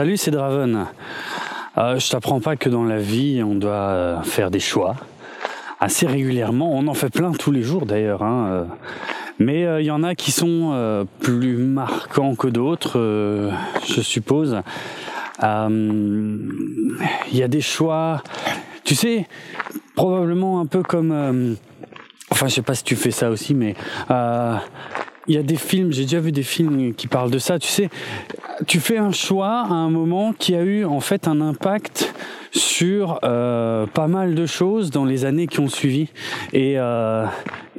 Salut, c'est Draven. Euh, je t'apprends pas que dans la vie, on doit euh, faire des choix assez régulièrement. On en fait plein tous les jours d'ailleurs. Hein, euh. mais il y en a qui sont plus marquants que d'autres, je suppose. Il y a des choix, tu sais, probablement un peu comme... enfin, je sais pas si tu fais ça aussi, mais il y a des films, j'ai déjà vu des films qui parlent de ça. Tu sais, tu fais un choix à un moment qui a eu en fait un impact sur euh, pas mal de choses dans les années qui ont suivi. Et, euh,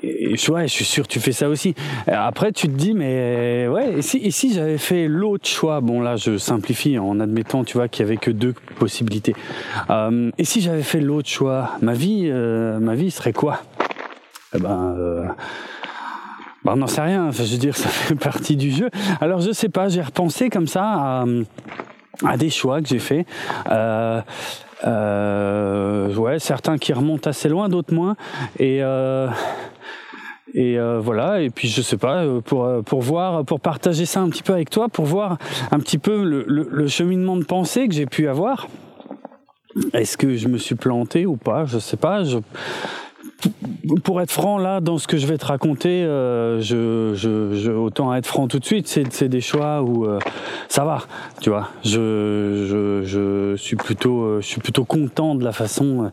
et ouais, je suis sûr que tu fais ça aussi. Après, tu te dis, mais ouais, et si, et si j'avais fait l'autre choix? Bon, là, je simplifie en admettant, tu vois, qu'il y avait que deux possibilités. Euh, et si j'avais fait l'autre choix, ma vie, euh, ma vie serait quoi? Eh ben, euh, bah, on n'en sait rien. Je veux dire, ça fait partie du jeu. Alors, je sais pas. J'ai repensé comme ça à, des choix que j'ai faits. Euh, euh, ouais, certains qui remontent assez loin, d'autres moins. Et euh, et euh, voilà, et puis je sais pas, euh, pour, euh, pour voir, pour partager ça un petit peu avec toi, pour voir un petit peu le, cheminement de pensée que j'ai pu avoir. Est-ce que je me suis planté ou pas? Je sais pas. Pour être franc, là, dans ce que je vais te raconter, euh, je, je, je, autant être franc tout de suite, c'est des choix où euh, ça va, tu vois. Je, je, je suis plutôt, euh, je suis plutôt content de la façon euh,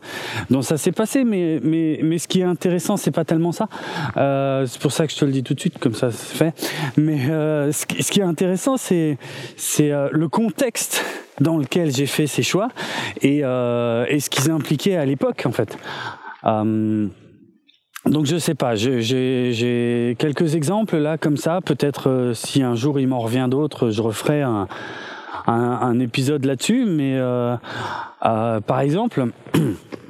dont ça s'est passé. Mais, mais, mais ce qui est intéressant, c'est pas tellement ça. c'est pour ça que je te le dis tout de suite, comme ça c'est fait. Mais ce qui, ce, qui, est intéressant, c'est c'est le contexte dans lequel j'ai fait ces choix et, et ce qu'ils impliquaient à l'époque, en fait. Euh, donc je sais pas, j'ai quelques exemples là comme ça. Peut-être euh, si un jour il m'en revient d'autres, je referai un, épisode là-dessus. Mais euh, par exemple,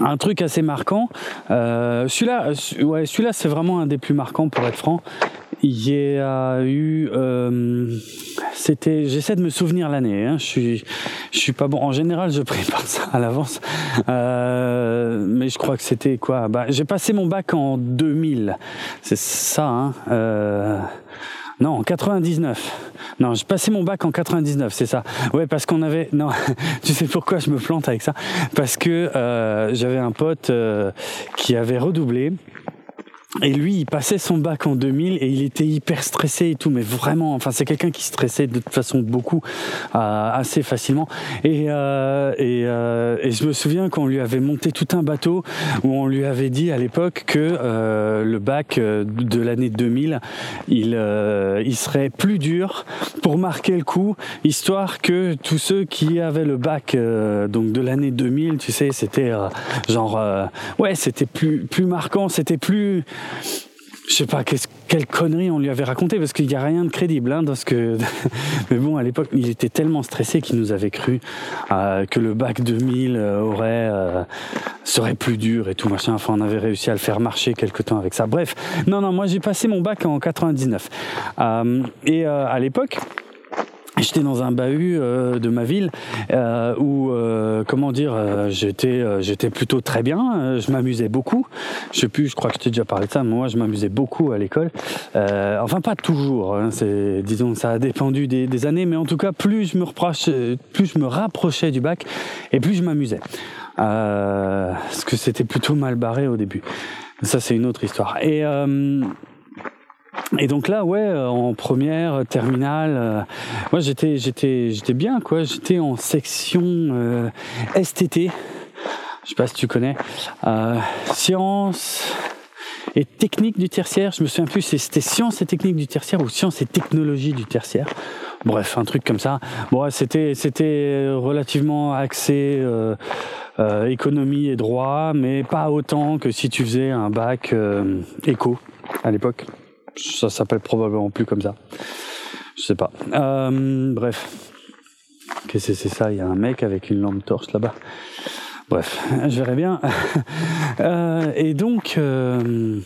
un truc assez marquant. Euh, celui-là, ouais, celui-là c'est vraiment un des plus marquants pour être franc. Il y a eu, euh, c'était, j'essaie de me souvenir l'année. Hein, je suis, je suis pas bon. En général, je prépare ça à l'avance, euh, mais je crois que c'était quoi? Bah, j'ai passé mon bac en 2000. C'est ça. Hein, euh, non, en 99. Non, j'ai passé mon bac en 99, c'est ça. Ouais, parce qu'on avait. Non, tu sais pourquoi je me plante avec ça? Parce que euh, j'avais un pote euh, qui avait redoublé et lui, il passait son bac en 2000 et il était hyper stressé et tout, mais vraiment, enfin, c'est quelqu'un qui stressait de toute façon beaucoup, euh, assez facilement. Et, euh, et, euh, et, je me souviens qu'on lui avait monté tout un bateau où on lui avait dit à l'époque que euh, le bac euh, de l'année 2000, il, euh, il serait plus dur pour marquer le coup, histoire que tous ceux qui avaient le bac donc de l'année 2000, tu sais, c'était genre, ouais, c'était plus plus marquant, c'était plus je sais pas quelle connerie on lui avait raconté parce qu'il n'y a rien de crédible hein, dans ce que mais bon à l'époque il était tellement stressé qu'il nous avait cru euh, que le bac 2000 euh, aurait euh, serait plus dur et tout machin. Enfin on avait réussi à le faire marcher quelque temps avec ça. Bref. Non non moi j'ai passé mon bac en 99 euh, et à l'époque J'étais dans un bahut euh, de ma ville euh, où, euh, comment dire, euh, j'étais, euh, j'étais plutôt très bien. je m'amusais beaucoup. Je sais plus, je crois que je t'ai déjà parlé de ça. Mais moi, je m'amusais beaucoup à l'école. enfin, pas toujours. Hein, c'est, disons, ça a dépendu des, des, années, mais en tout cas, plus je me reprochais, plus je me rapprochais du bac, et plus je m'amusais. parce que c'était plutôt mal barré au début. Ça, c'est une autre histoire. Et et donc là, ouais, euh, en première, euh, terminale, euh, moi j'étais, j'étais, j'étais bien, quoi. J'étais en section euh, STT. Je sais pas si tu connais. Euh, sciences et techniques du tertiaire. Je me souviens plus, c'était sciences et techniques du tertiaire ou sciences et technologies du tertiaire. Bref, un truc comme ça. Bon, c'était, c'était relativement axé. Euh, euh, économie et droit, mais pas autant que si tu faisais un bac euh, éco à l'époque. Ça s'appelle probablement plus comme ça. Je sais pas. Euh, bref. Qu'est-ce que c'est ça? Il y a un mec avec une lampe torche là-bas. Bref, je verrai bien. euh, et donc, euh,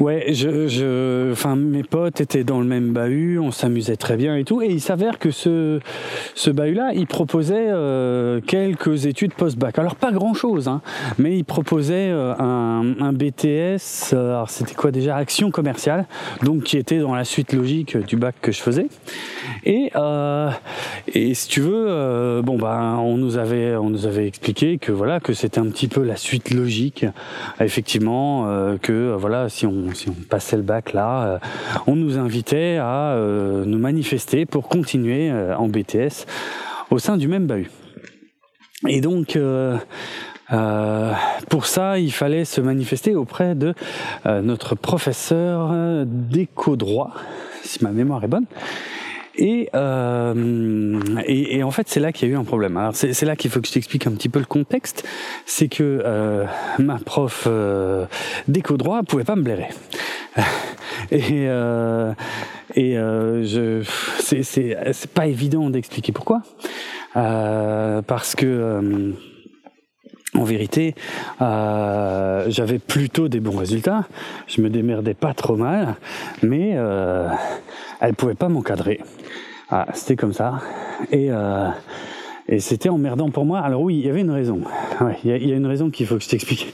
Ouais, je, je, enfin, mes potes étaient dans le même bahut, on s'amusait très bien et tout, et il s'avère que ce, ce bahut-là, il proposait euh, quelques études post-bac. Alors pas grand-chose, hein, mais il proposait euh, un, un, BTS, euh, alors c'était quoi déjà, action commerciale, donc qui était dans la suite logique du bac que je faisais. Et, euh, et si tu veux, bon ben, on nous avait, on nous avait expliqué que voilà, que c'était un petit peu la suite logique, effectivement, que voilà, si on si on passait le bac là, euh, on nous invitait à euh, nous manifester pour continuer euh, en BTS au sein du même bahut. Et donc, pour ça, il fallait se manifester auprès de notre professeur d'éco-droit, si ma mémoire est bonne. Et, euh, et, et, en fait, c'est là qu'il y a eu un problème. Alors, c'est là qu'il faut que je t'explique un petit peu le contexte. C'est que euh, ma prof euh, d'éco-droit pouvait pas me blairer. et euh, et euh, je, c'est, pas évident d'expliquer pourquoi. Euh, parce que euh, en vérité, euh, j'avais plutôt des bons résultats. Je me démerdais pas trop mal, mais euh, elle pouvait pas m'encadrer. Ah, c'était comme ça. Et, euh, et c'était emmerdant pour moi. Alors oui, il y avait une raison. Il y, y, a une raison qu'il faut que je t'explique.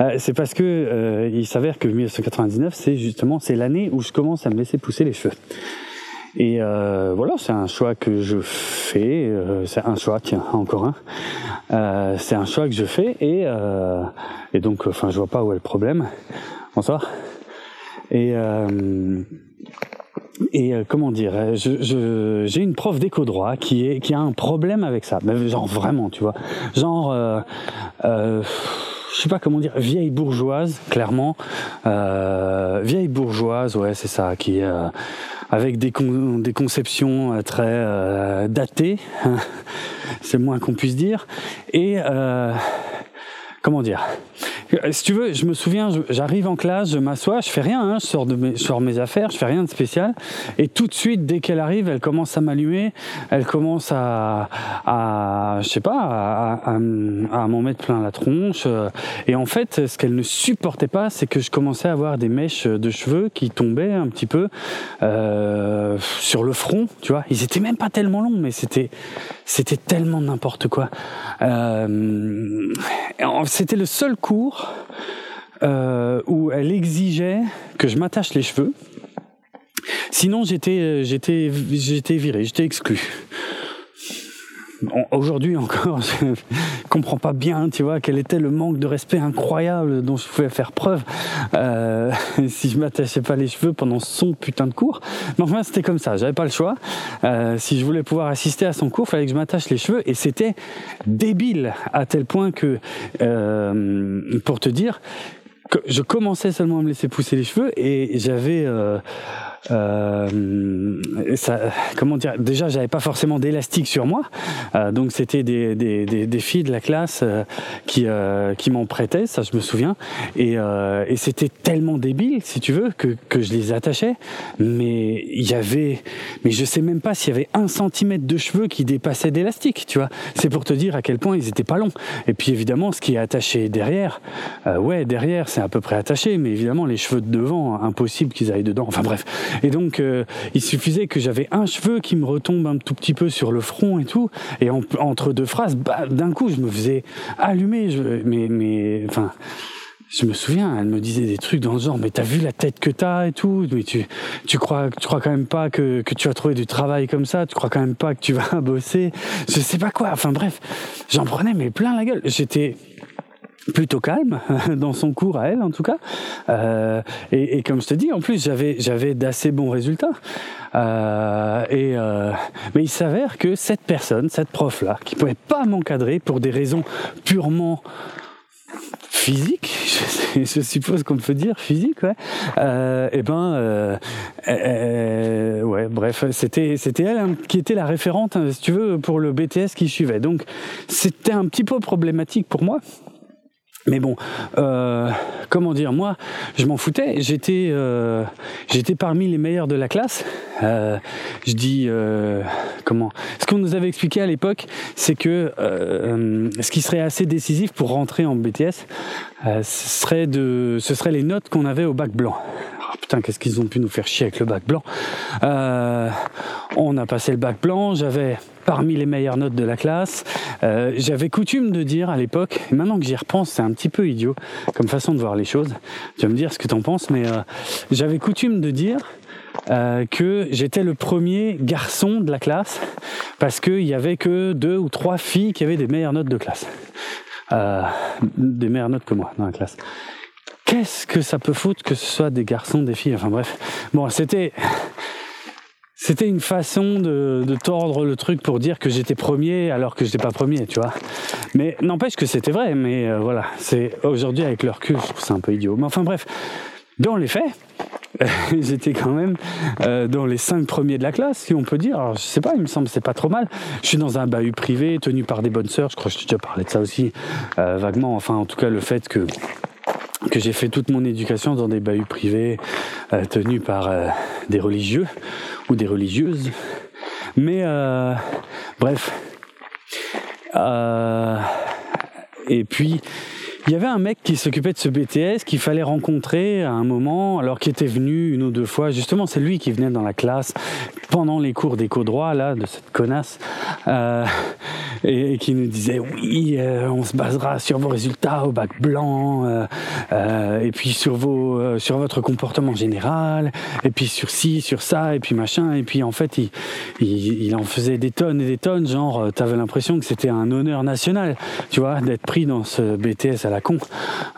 Euh, c'est parce que euh, il s'avère que 1999, c'est justement c'est l'année où je commence à me laisser pousser les cheveux. Et euh, voilà, c'est un choix que je fais. Euh, c'est un choix, tiens, encore un. C'est un choix que je fais et, et donc, enfin, je vois pas où est le problème. Bonsoir. Et et euh, comment dire, je, je, j'ai une prof d'éco droit qui est qui a un problème avec ça, mais genre vraiment, tu vois, genre. Euh, euh, je sais pas comment dire, vieille bourgeoise, clairement, euh, vieille bourgeoise, ouais, c'est ça, qui euh, avec des, con des conceptions euh, très euh, datées, c'est le moins qu'on puisse dire, et euh, comment dire euh, si tu veux, je me souviens, j'arrive en classe, je m'assois, je fais rien, hein, je, sors de mes, je sors mes affaires, je fais rien de spécial, et tout de suite, dès qu'elle arrive, elle commence à m'allumer, elle commence à, à je sais pas, à, à, à m'en mettre plein la tronche, euh, et en fait, ce qu'elle ne supportait pas, c'est que je commençais à avoir des mèches de cheveux qui tombaient un petit peu euh, sur le front, tu vois. Ils étaient même pas tellement longs, mais c'était c'était tellement n'importe quoi. Euh, c'était le seul cours euh, où elle exigeait que je m'attache les cheveux. Sinon, j'étais, j'étais, j'étais viré, j'étais exclu aujourd'hui encore, je comprends pas bien, tu vois, quel était le manque de respect incroyable dont je pouvais faire preuve euh, si je m'attachais pas les cheveux pendant son putain de cours. Mais enfin, c'était comme ça, j'avais pas le choix. Euh, si je voulais pouvoir assister à son cours, fallait que je m'attache les cheveux et c'était débile à tel point que, euh, pour te dire, que je commençais seulement à me laisser pousser les cheveux et j'avais ça, comment dire Déjà, j'avais pas forcément d'élastique sur moi, euh, donc c'était des, des, des, des, filles de la classe euh, qui euh, qui m'en prêtaient, ça je me souviens, et, euh, et c'était tellement débile, si tu veux, que que je les attachais, mais il y avait, mais je sais même pas s'il y avait un centimètre de cheveux qui dépassait d'élastique, tu vois. C'est pour te dire à quel point ils étaient pas longs. Et puis évidemment, ce qui est attaché derrière, euh, ouais, derrière c'est à peu près attaché, mais évidemment les cheveux de devant, impossible qu'ils aillent dedans. Enfin bref. Et donc, euh, il suffisait que j'avais un cheveu qui me retombe un tout petit peu sur le front et tout. Et en, entre deux phrases, bah, d'un coup, je me faisais allumer. Je, mais, mais, enfin. Je me souviens, elle me disait des trucs dans le genre, mais t'as vu la tête que t'as et tout, mais tu, tu crois, tu crois quand même pas que, que tu vas trouver du travail comme ça, tu crois quand même pas que tu vas bosser, je sais pas quoi. Enfin bref, j'en prenais mais plein la gueule. J'étais, plutôt calme dans son cours à elle en tout cas euh, et, et, comme je te dis en plus j'avais j'avais d'assez bons résultats euh, et euh, mais il s'avère que cette personne cette prof là qui pouvait pas m'encadrer pour des raisons purement physique, je, suppose qu'on peut dire physique, ouais. Euh, et ben, euh, euh, ouais, bref, c'était c'était elle hein, qui était la référente, si tu veux, pour le BTS qui suivait. Donc c'était un petit peu problématique pour moi Mais bon, euh, comment dire, moi, je m'en foutais. J'étais, euh, j'étais parmi les meilleurs de la classe. Euh, je dis, comment Ce qu'on nous avait expliqué à l'époque, c'est que ce qui serait assez décisif pour rentrer en BTS, ce serait de, ce serait les notes qu'on avait au bac blanc. Oh, putain, qu'est-ce qu'ils ont pu nous faire chier avec le bac blanc On a passé le bac blanc. J'avais parmi les meilleures notes de la classe. Euh, J'avais coutume de dire à l'époque, maintenant que j'y repense, c'est un petit peu idiot comme façon de voir les choses. Tu vas me dire ce que tu en penses, mais euh, j'avais coutume de dire euh, que j'étais le premier garçon de la classe parce qu'il y avait que deux ou trois filles qui avaient des meilleures notes de classe. Euh, des meilleures notes que moi dans la classe. Qu'est-ce que ça peut foutre que ce soit des garçons, des filles, enfin bref. Bon, c'était c'était une façon de, tordre le truc pour dire que j'étais premier alors que j'étais pas premier, tu vois. Mais n'empêche que c'était vrai, mais euh, voilà, c'est aujourd'hui avec le recul, je trouve c'est un peu idiot. Mais enfin bref, dans les faits, j'étais quand même euh, dans les cinq premiers de la classe, si on peut dire. Alors, je sais pas, il me semble c'est pas trop mal. Je suis dans un bahut privé tenu par des bonnes sœurs. Je crois que je t'ai déjà parlé de ça aussi euh, vaguement. Enfin, en tout cas, le fait que que j'ai fait toute mon éducation dans des bahuts privés euh, tenus par euh, des religieux ou des religieuses. Mais euh, bref. Et puis, il y avait un mec qui s'occupait de ce BTS qu'il fallait rencontrer à un moment, alors qu'il était venu une ou deux fois. Justement, c'est lui qui venait dans la classe pendant les cours d'éco-droit, là, de cette connasse, euh, et, qui nous disait oui, euh, on se basera sur vos résultats au bac blanc, euh, euh et puis sur vos, euh, sur votre comportement général, et puis sur ci, sur ça, et puis machin. Et puis en fait, il, il, il en faisait des tonnes et des tonnes. Genre, t'avais l'impression que c'était un honneur national, tu vois, d'être pris dans ce BTS à la con.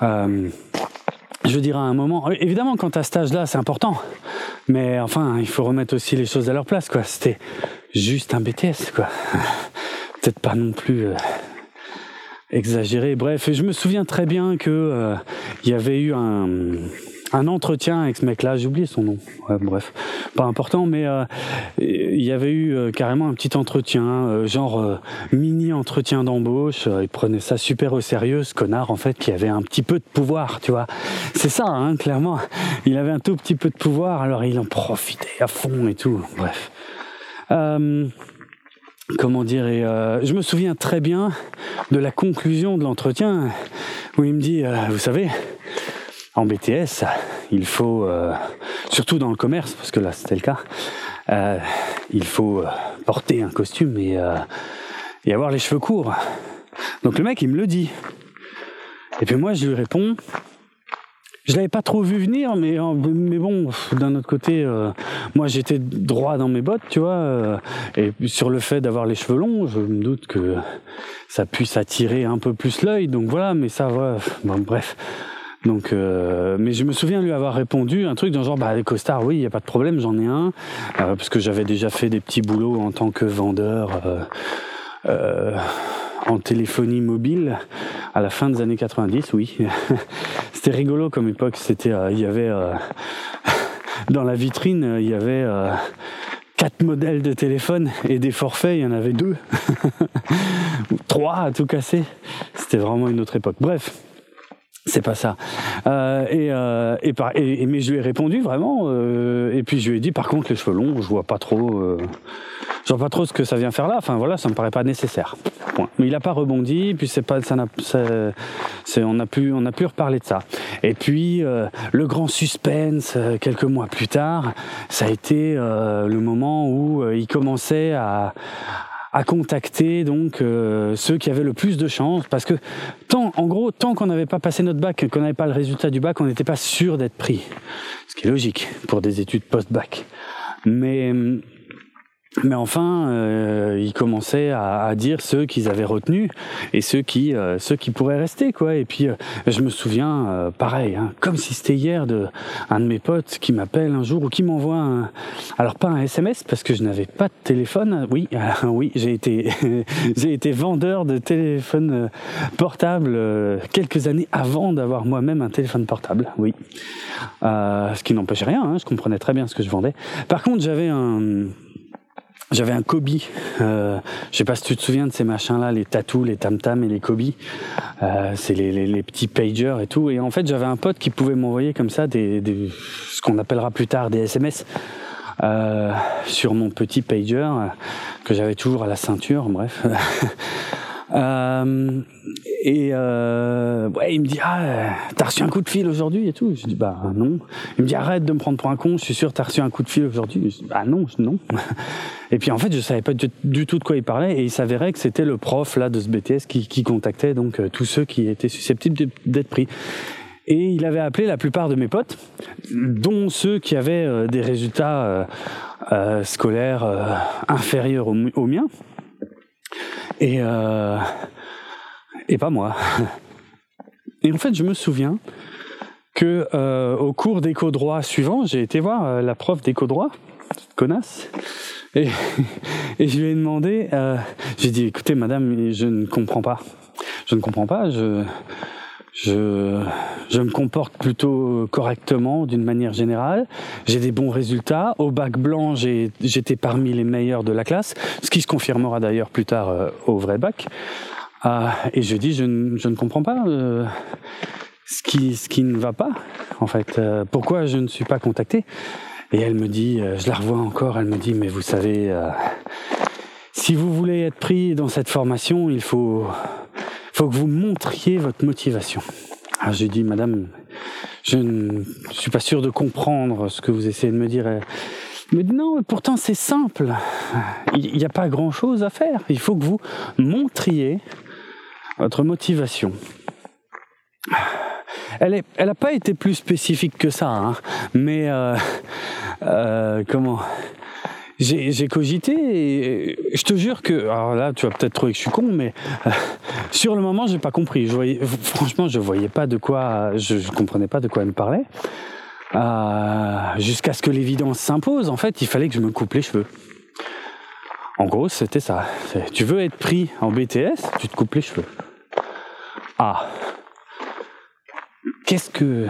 Euh, je dirais à un moment, évidemment, quand à cet âge-là, c'est important. Mais enfin, il faut remettre aussi les choses à leur place, quoi. C'était juste un BTS, quoi. Peut-être pas non plus euh, exagéré. Bref, et je me souviens très bien que euh, il y avait eu un un entretien avec ce mec-là, j'ai oublié son nom. Bref, pas important, mais euh, il y avait eu euh, carrément un petit entretien, euh, genre mini entretien d'embauche. il prenait ça super au sérieux, ce connard en fait, qui avait un petit peu de pouvoir, tu vois. C'est ça, hein, clairement. Il avait un tout petit peu de pouvoir, alors il en profitait à fond et tout. Bref. comment dire et je me souviens très bien de la conclusion de l'entretien où il me dit, vous savez en BTS, il faut, euh, surtout dans le commerce, parce que là c'était le cas, euh, il faut euh, porter un costume et, et avoir les cheveux courts. Donc le mec il me le dit. Et puis moi je lui réponds, je l'avais pas trop vu venir, mais, mais bon, d'un autre côté, moi j'étais droit dans mes bottes, tu vois, et sur le fait d'avoir les cheveux longs, je me doute que ça puisse attirer un peu plus l'œil, donc voilà, mais ça va, bon, bref. Donc, euh, mais je me souviens lui avoir répondu un truc dans genre, bah, les costards, oui, il n'y a pas de problème, j'en ai un, euh, parce que j'avais déjà fait des petits boulots en tant que vendeur euh, en téléphonie mobile à la fin des années 90, oui. C'était rigolo comme époque, c'était, il y avait, dans la vitrine, il y avait quatre modèles de téléphone et des forfaits, il y en avait deux, trois à tout casser. C'était vraiment une autre époque. Bref. C'est pas ça. Euh, et, euh, et, par, et, mais je lui ai répondu vraiment. Euh, et puis je lui ai dit, par contre, les cheveux longs, je vois pas trop. Euh, je vois pas trop ce que ça vient faire là. Enfin voilà, ça me paraît pas nécessaire. Point. Mais il a pas rebondi. Puis c'est pas, ça n'a, c'est, on a pu, on a pu reparler de ça. Et puis euh, le grand suspense euh, quelques mois plus tard, ça a été le moment où il commençait à à contacter donc euh, ceux qui avaient le plus de chance. Parce que tant en gros tant qu'on n'avait pas passé notre bac qu'on n'avait pas le résultat du bac on n'était pas sûr d'être pris. Ce qui est logique pour des études post-bac. Mais mais enfin, euh, ils commençaient à, à dire ceux qu'ils avaient retenus et ceux qui euh, ceux qui pourraient rester quoi. Et puis euh, je me souviens, euh, pareil, hein, comme si c'était hier, de un de mes potes qui m'appelle un jour ou qui m'envoie un, alors pas un SMS parce que je n'avais pas de téléphone. Oui, oui, j'ai été j'ai été vendeur de téléphone portable quelques années avant d'avoir moi-même un téléphone portable. Oui, ce qui n'empêchait rien. Hein, je comprenais très bien ce que je vendais. Par contre, j'avais un j'avais un Kobe. Euh, je sais pas si tu te souviens de ces machins-là, les tatous, les tam-tam et les Kobe. Euh, c'est les, petits pagers et tout. Et en fait, j'avais un pote qui pouvait m'envoyer comme ça des, des ce qu'on appellera plus tard des SMS euh, sur mon petit pager euh, que j'avais toujours à la ceinture. Bref. Euh, et euh, ouais, il me dit ah t'as reçu un coup de fil aujourd'hui et tout. Je dis bah non. Il me dit arrête de me prendre pour un con. Je suis sûr t'as reçu un coup de fil aujourd'hui. Je bah non, non. Et puis en fait je savais pas du, tout de quoi il parlait et il s'avérait que c'était le prof là de ce BTS qui, contactait donc euh, tous ceux qui étaient susceptibles d'être pris. Et il avait appelé la plupart de mes potes, dont ceux qui avaient euh, des résultats euh, scolaires inférieurs aux miens et, euh, et pas moi. Et en fait, je me souviens que euh, au cours d'éco droit suivant, j'ai été voir euh, la prof d'éco droit, connasse, et, et je lui ai demandé, j'ai dit, écoutez, madame, je ne comprends pas, je ne comprends pas, je je, je me comporte plutôt correctement d'une manière générale. J'ai des bons résultats. Au bac blanc, j'étais parmi les meilleurs de la classe, ce qui se confirmera d'ailleurs plus tard euh, au vrai bac. Euh, et je dis, je, ne, je ne comprends pas euh, ce, qui, ce qui ne va pas, en fait. Euh, pourquoi je ne suis pas contacté? Et elle me dit, euh, je la revois encore, elle me dit, mais vous savez, si vous voulez être pris dans cette formation, il faut faut que vous montriez votre motivation. Alors j'ai dit, madame, je ne suis pas sûr de comprendre ce que vous essayez de me dire. Dit, non, pourtant c'est simple. Il n'y a pas grand chose à faire. Il faut que vous montriez votre motivation. Elle n'a elle pas été plus spécifique que ça, hein, mais euh, euh, comment j'ai cogité et je te jure que alors là tu vas peut-être trouver que je suis con mais euh, sur le moment j'ai pas compris. Franchement je voyais pas de quoi je, je comprenais pas de quoi elle me parlait euh, jusqu'à ce que l'évidence s'impose. En fait il fallait que je me coupe les cheveux. En gros c'était ça. Tu veux être pris en BTS tu te coupes les cheveux. Ah. Qu'est-ce que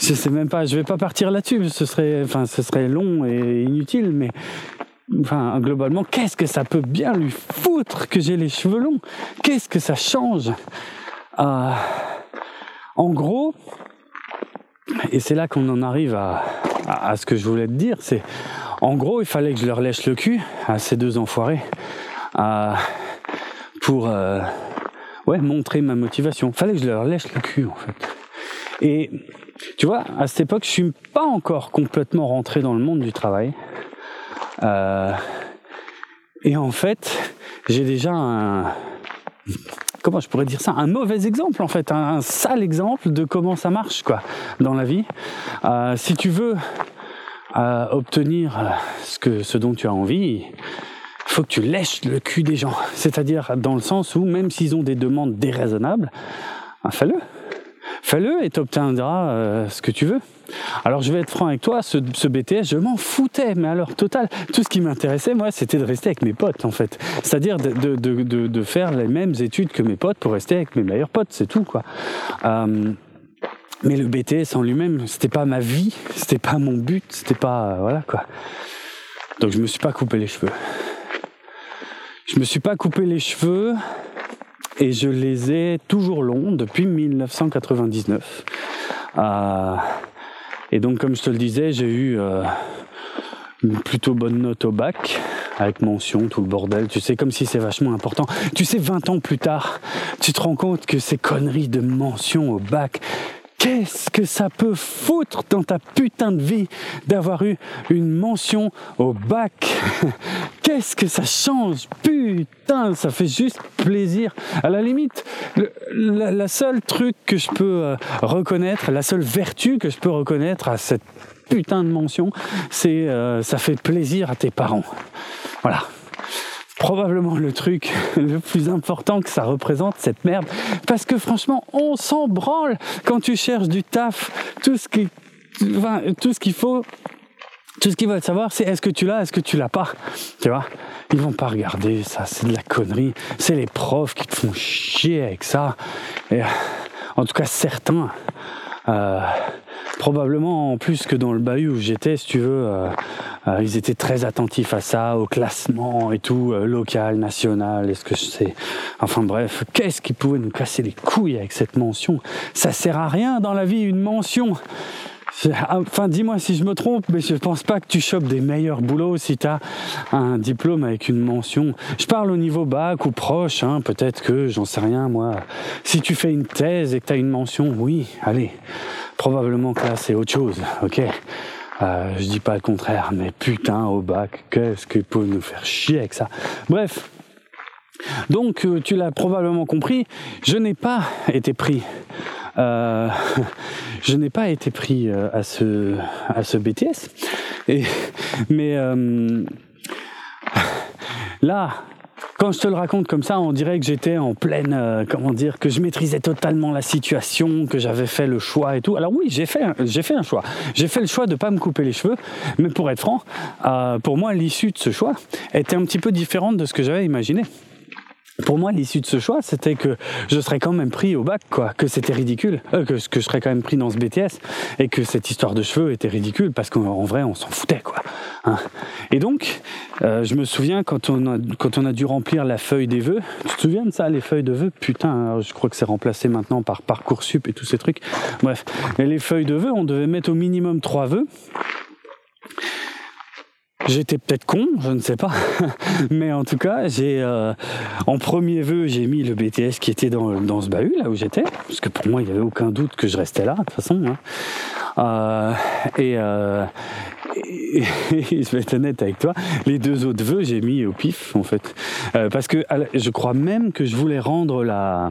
je sais même pas, je vais pas partir là-dessus, ce serait, enfin, ce serait long et inutile, mais enfin, globalement, qu'est-ce que ça peut bien lui foutre que j'ai les cheveux longs? Qu'est-ce que ça change? Euh, En gros, et c'est là qu'on en arrive à, ce que je voulais te dire, c'est en gros, il fallait que je leur lèche le cul à ces deux enfoirés pour euh, montrer ma motivation. Il fallait que je leur lèche le cul en fait. Et tu vois, à cette époque, je suis pas encore complètement rentré dans le monde du travail. Euh, et en fait, j'ai déjà un comment je pourrais dire ça un mauvais exemple en fait un, sale exemple de comment ça marche quoi dans la vie. Euh, si tu veux euh, obtenir ce que ce dont tu as envie faut que tu lèches le cul des gens. C'est-à-dire dans le sens où même s'ils ont des demandes déraisonnables ben, fais-le fais-le et tu obtiendras euh, ce que tu veux. Alors je vais être franc avec toi, ce, BTS, je m'en foutais, mais alors total. Tout ce qui m'intéressait, moi, c'était de rester avec mes potes, en fait. C'est-à-dire de, faire les mêmes études que mes potes pour rester avec mes meilleurs potes, c'est tout, quoi. Euh, mais le BTS en lui-même, c'était pas ma vie, c'était pas mon but, c'était pas. Euh, voilà, quoi. Donc je me suis pas coupé les cheveux. Je me suis pas coupé les cheveux et je les ai toujours longs depuis 1999. Euh, et donc, comme je te le disais, j'ai eu euh, une plutôt bonne note au bac, avec mention, tout le bordel. Tu sais, comme si c'est vachement important. Tu sais, 20 ans plus tard, tu te rends compte que ces conneries de mention au bac, Qu'est-ce que ça peut foutre dans ta putain de vie d'avoir eu une mention au bac? Qu'est-ce que ça change? Putain, ça fait juste plaisir. À la limite, la, seule truc que je peux euh, reconnaître, la seule vertu que je peux reconnaître à cette putain de mention, c'est euh, ça fait plaisir à tes parents. Voilà probablement le truc le plus important que ça représente cette merde. Parce que franchement on s'en branle quand tu cherches du taf. Tout ce qui tout ce qu'il faut tout ce qu'ils veulent savoir c'est est-ce que tu l'as est-ce que tu l'as pas tu vois. Ils vont pas regarder ça c'est de la connerie. C'est les profs qui te font chier avec ça. Et en tout cas certains probablement en plus que dans le bahut où j'étais, si tu veux, euh, euh, ils étaient très attentifs à ça, au classement et tout, local, national, est-ce que sais. Enfin bref, qu'est-ce qui pouvait nous casser les couilles avec cette mention? Ça sert à rien dans la vie, une mention. Enfin, dis-moi si je me trompe, mais je pense pas que tu chopes des meilleurs boulots si tu as un diplôme avec une mention. Je parle au niveau bac ou proche, hein, peut-être que, j'en sais rien, moi. Si tu fais une thèse et que tu as une mention, oui, allez, probablement que là c'est autre chose, ok euh, je dis pas le contraire, mais putain, au bac, qu'est-ce qu'il peut nous faire chier avec ça Bref, donc euh, tu l'as probablement compris, je n'ai pas été pris euh, je n'ai pas été pris euh, à ce à ce BTS, mais là, quand je te le raconte comme ça, on dirait que j'étais en pleine, comment dire, que je maîtrisais totalement la situation, que j'avais fait le choix et tout. Alors oui, j'ai fait, j'ai fait un choix. J'ai fait le choix de pas me couper les cheveux, mais pour être franc, pour moi, l'issue de ce choix était un petit peu différente de ce que j'avais imaginé pour moi, l'issue de ce choix, c'était que je serais quand même pris au bac, quoi, que c'était ridicule, euh, que, que je serais quand même pris dans ce BTS, et que cette histoire de cheveux était ridicule, parce qu'en vrai, on s'en foutait, quoi. Hein. Et donc, euh, je me souviens quand on, a, quand on a dû remplir la feuille des vœux, tu te souviens de ça, les feuilles de vœux? Putain, je crois que c'est remplacé maintenant par Parcoursup et tous ces trucs. Bref, et les feuilles de vœux, on devait mettre au minimum trois vœux. J'étais peut-être con, je ne sais pas, mais en tout cas, j'ai euh, en premier vœu, j'ai mis le BTS qui était dans, dans ce bahut là où j'étais, parce que pour moi, il n'y avait aucun doute que je restais là de toute façon. Hein. Euh, et, euh, et, je vais être honnête avec toi, les deux autres vœux, j'ai mis au pif en fait, euh, parce que je crois même que je voulais rendre la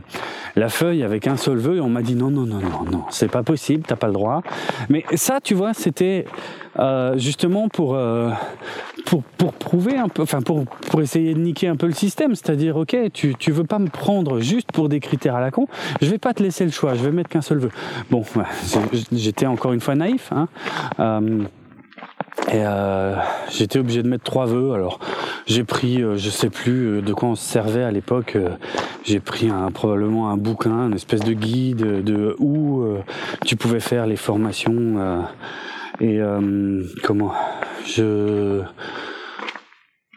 la feuille avec un seul vœu, et on m'a dit non non non non non, c'est pas possible, t'as pas le droit. Mais ça, tu vois, c'était euh, justement pour, euh, pour, pour prouver un peu, enfin pour, essayer de niquer un peu le système, c'est-à-dire ok, tu, tu veux pas me prendre juste pour des critères à la con, je vais pas te laisser le choix, je vais mettre qu'un seul vœu. Bon, j'étais encore une fois naïf, hein. Euh, et euh, j'étais obligé de mettre trois vœux. Alors j'ai pris, euh, je sais plus de quoi on se servait à l'époque. j'ai pris probablement un bouquin, une espèce de guide de où tu pouvais faire les formations et euh, comment? Je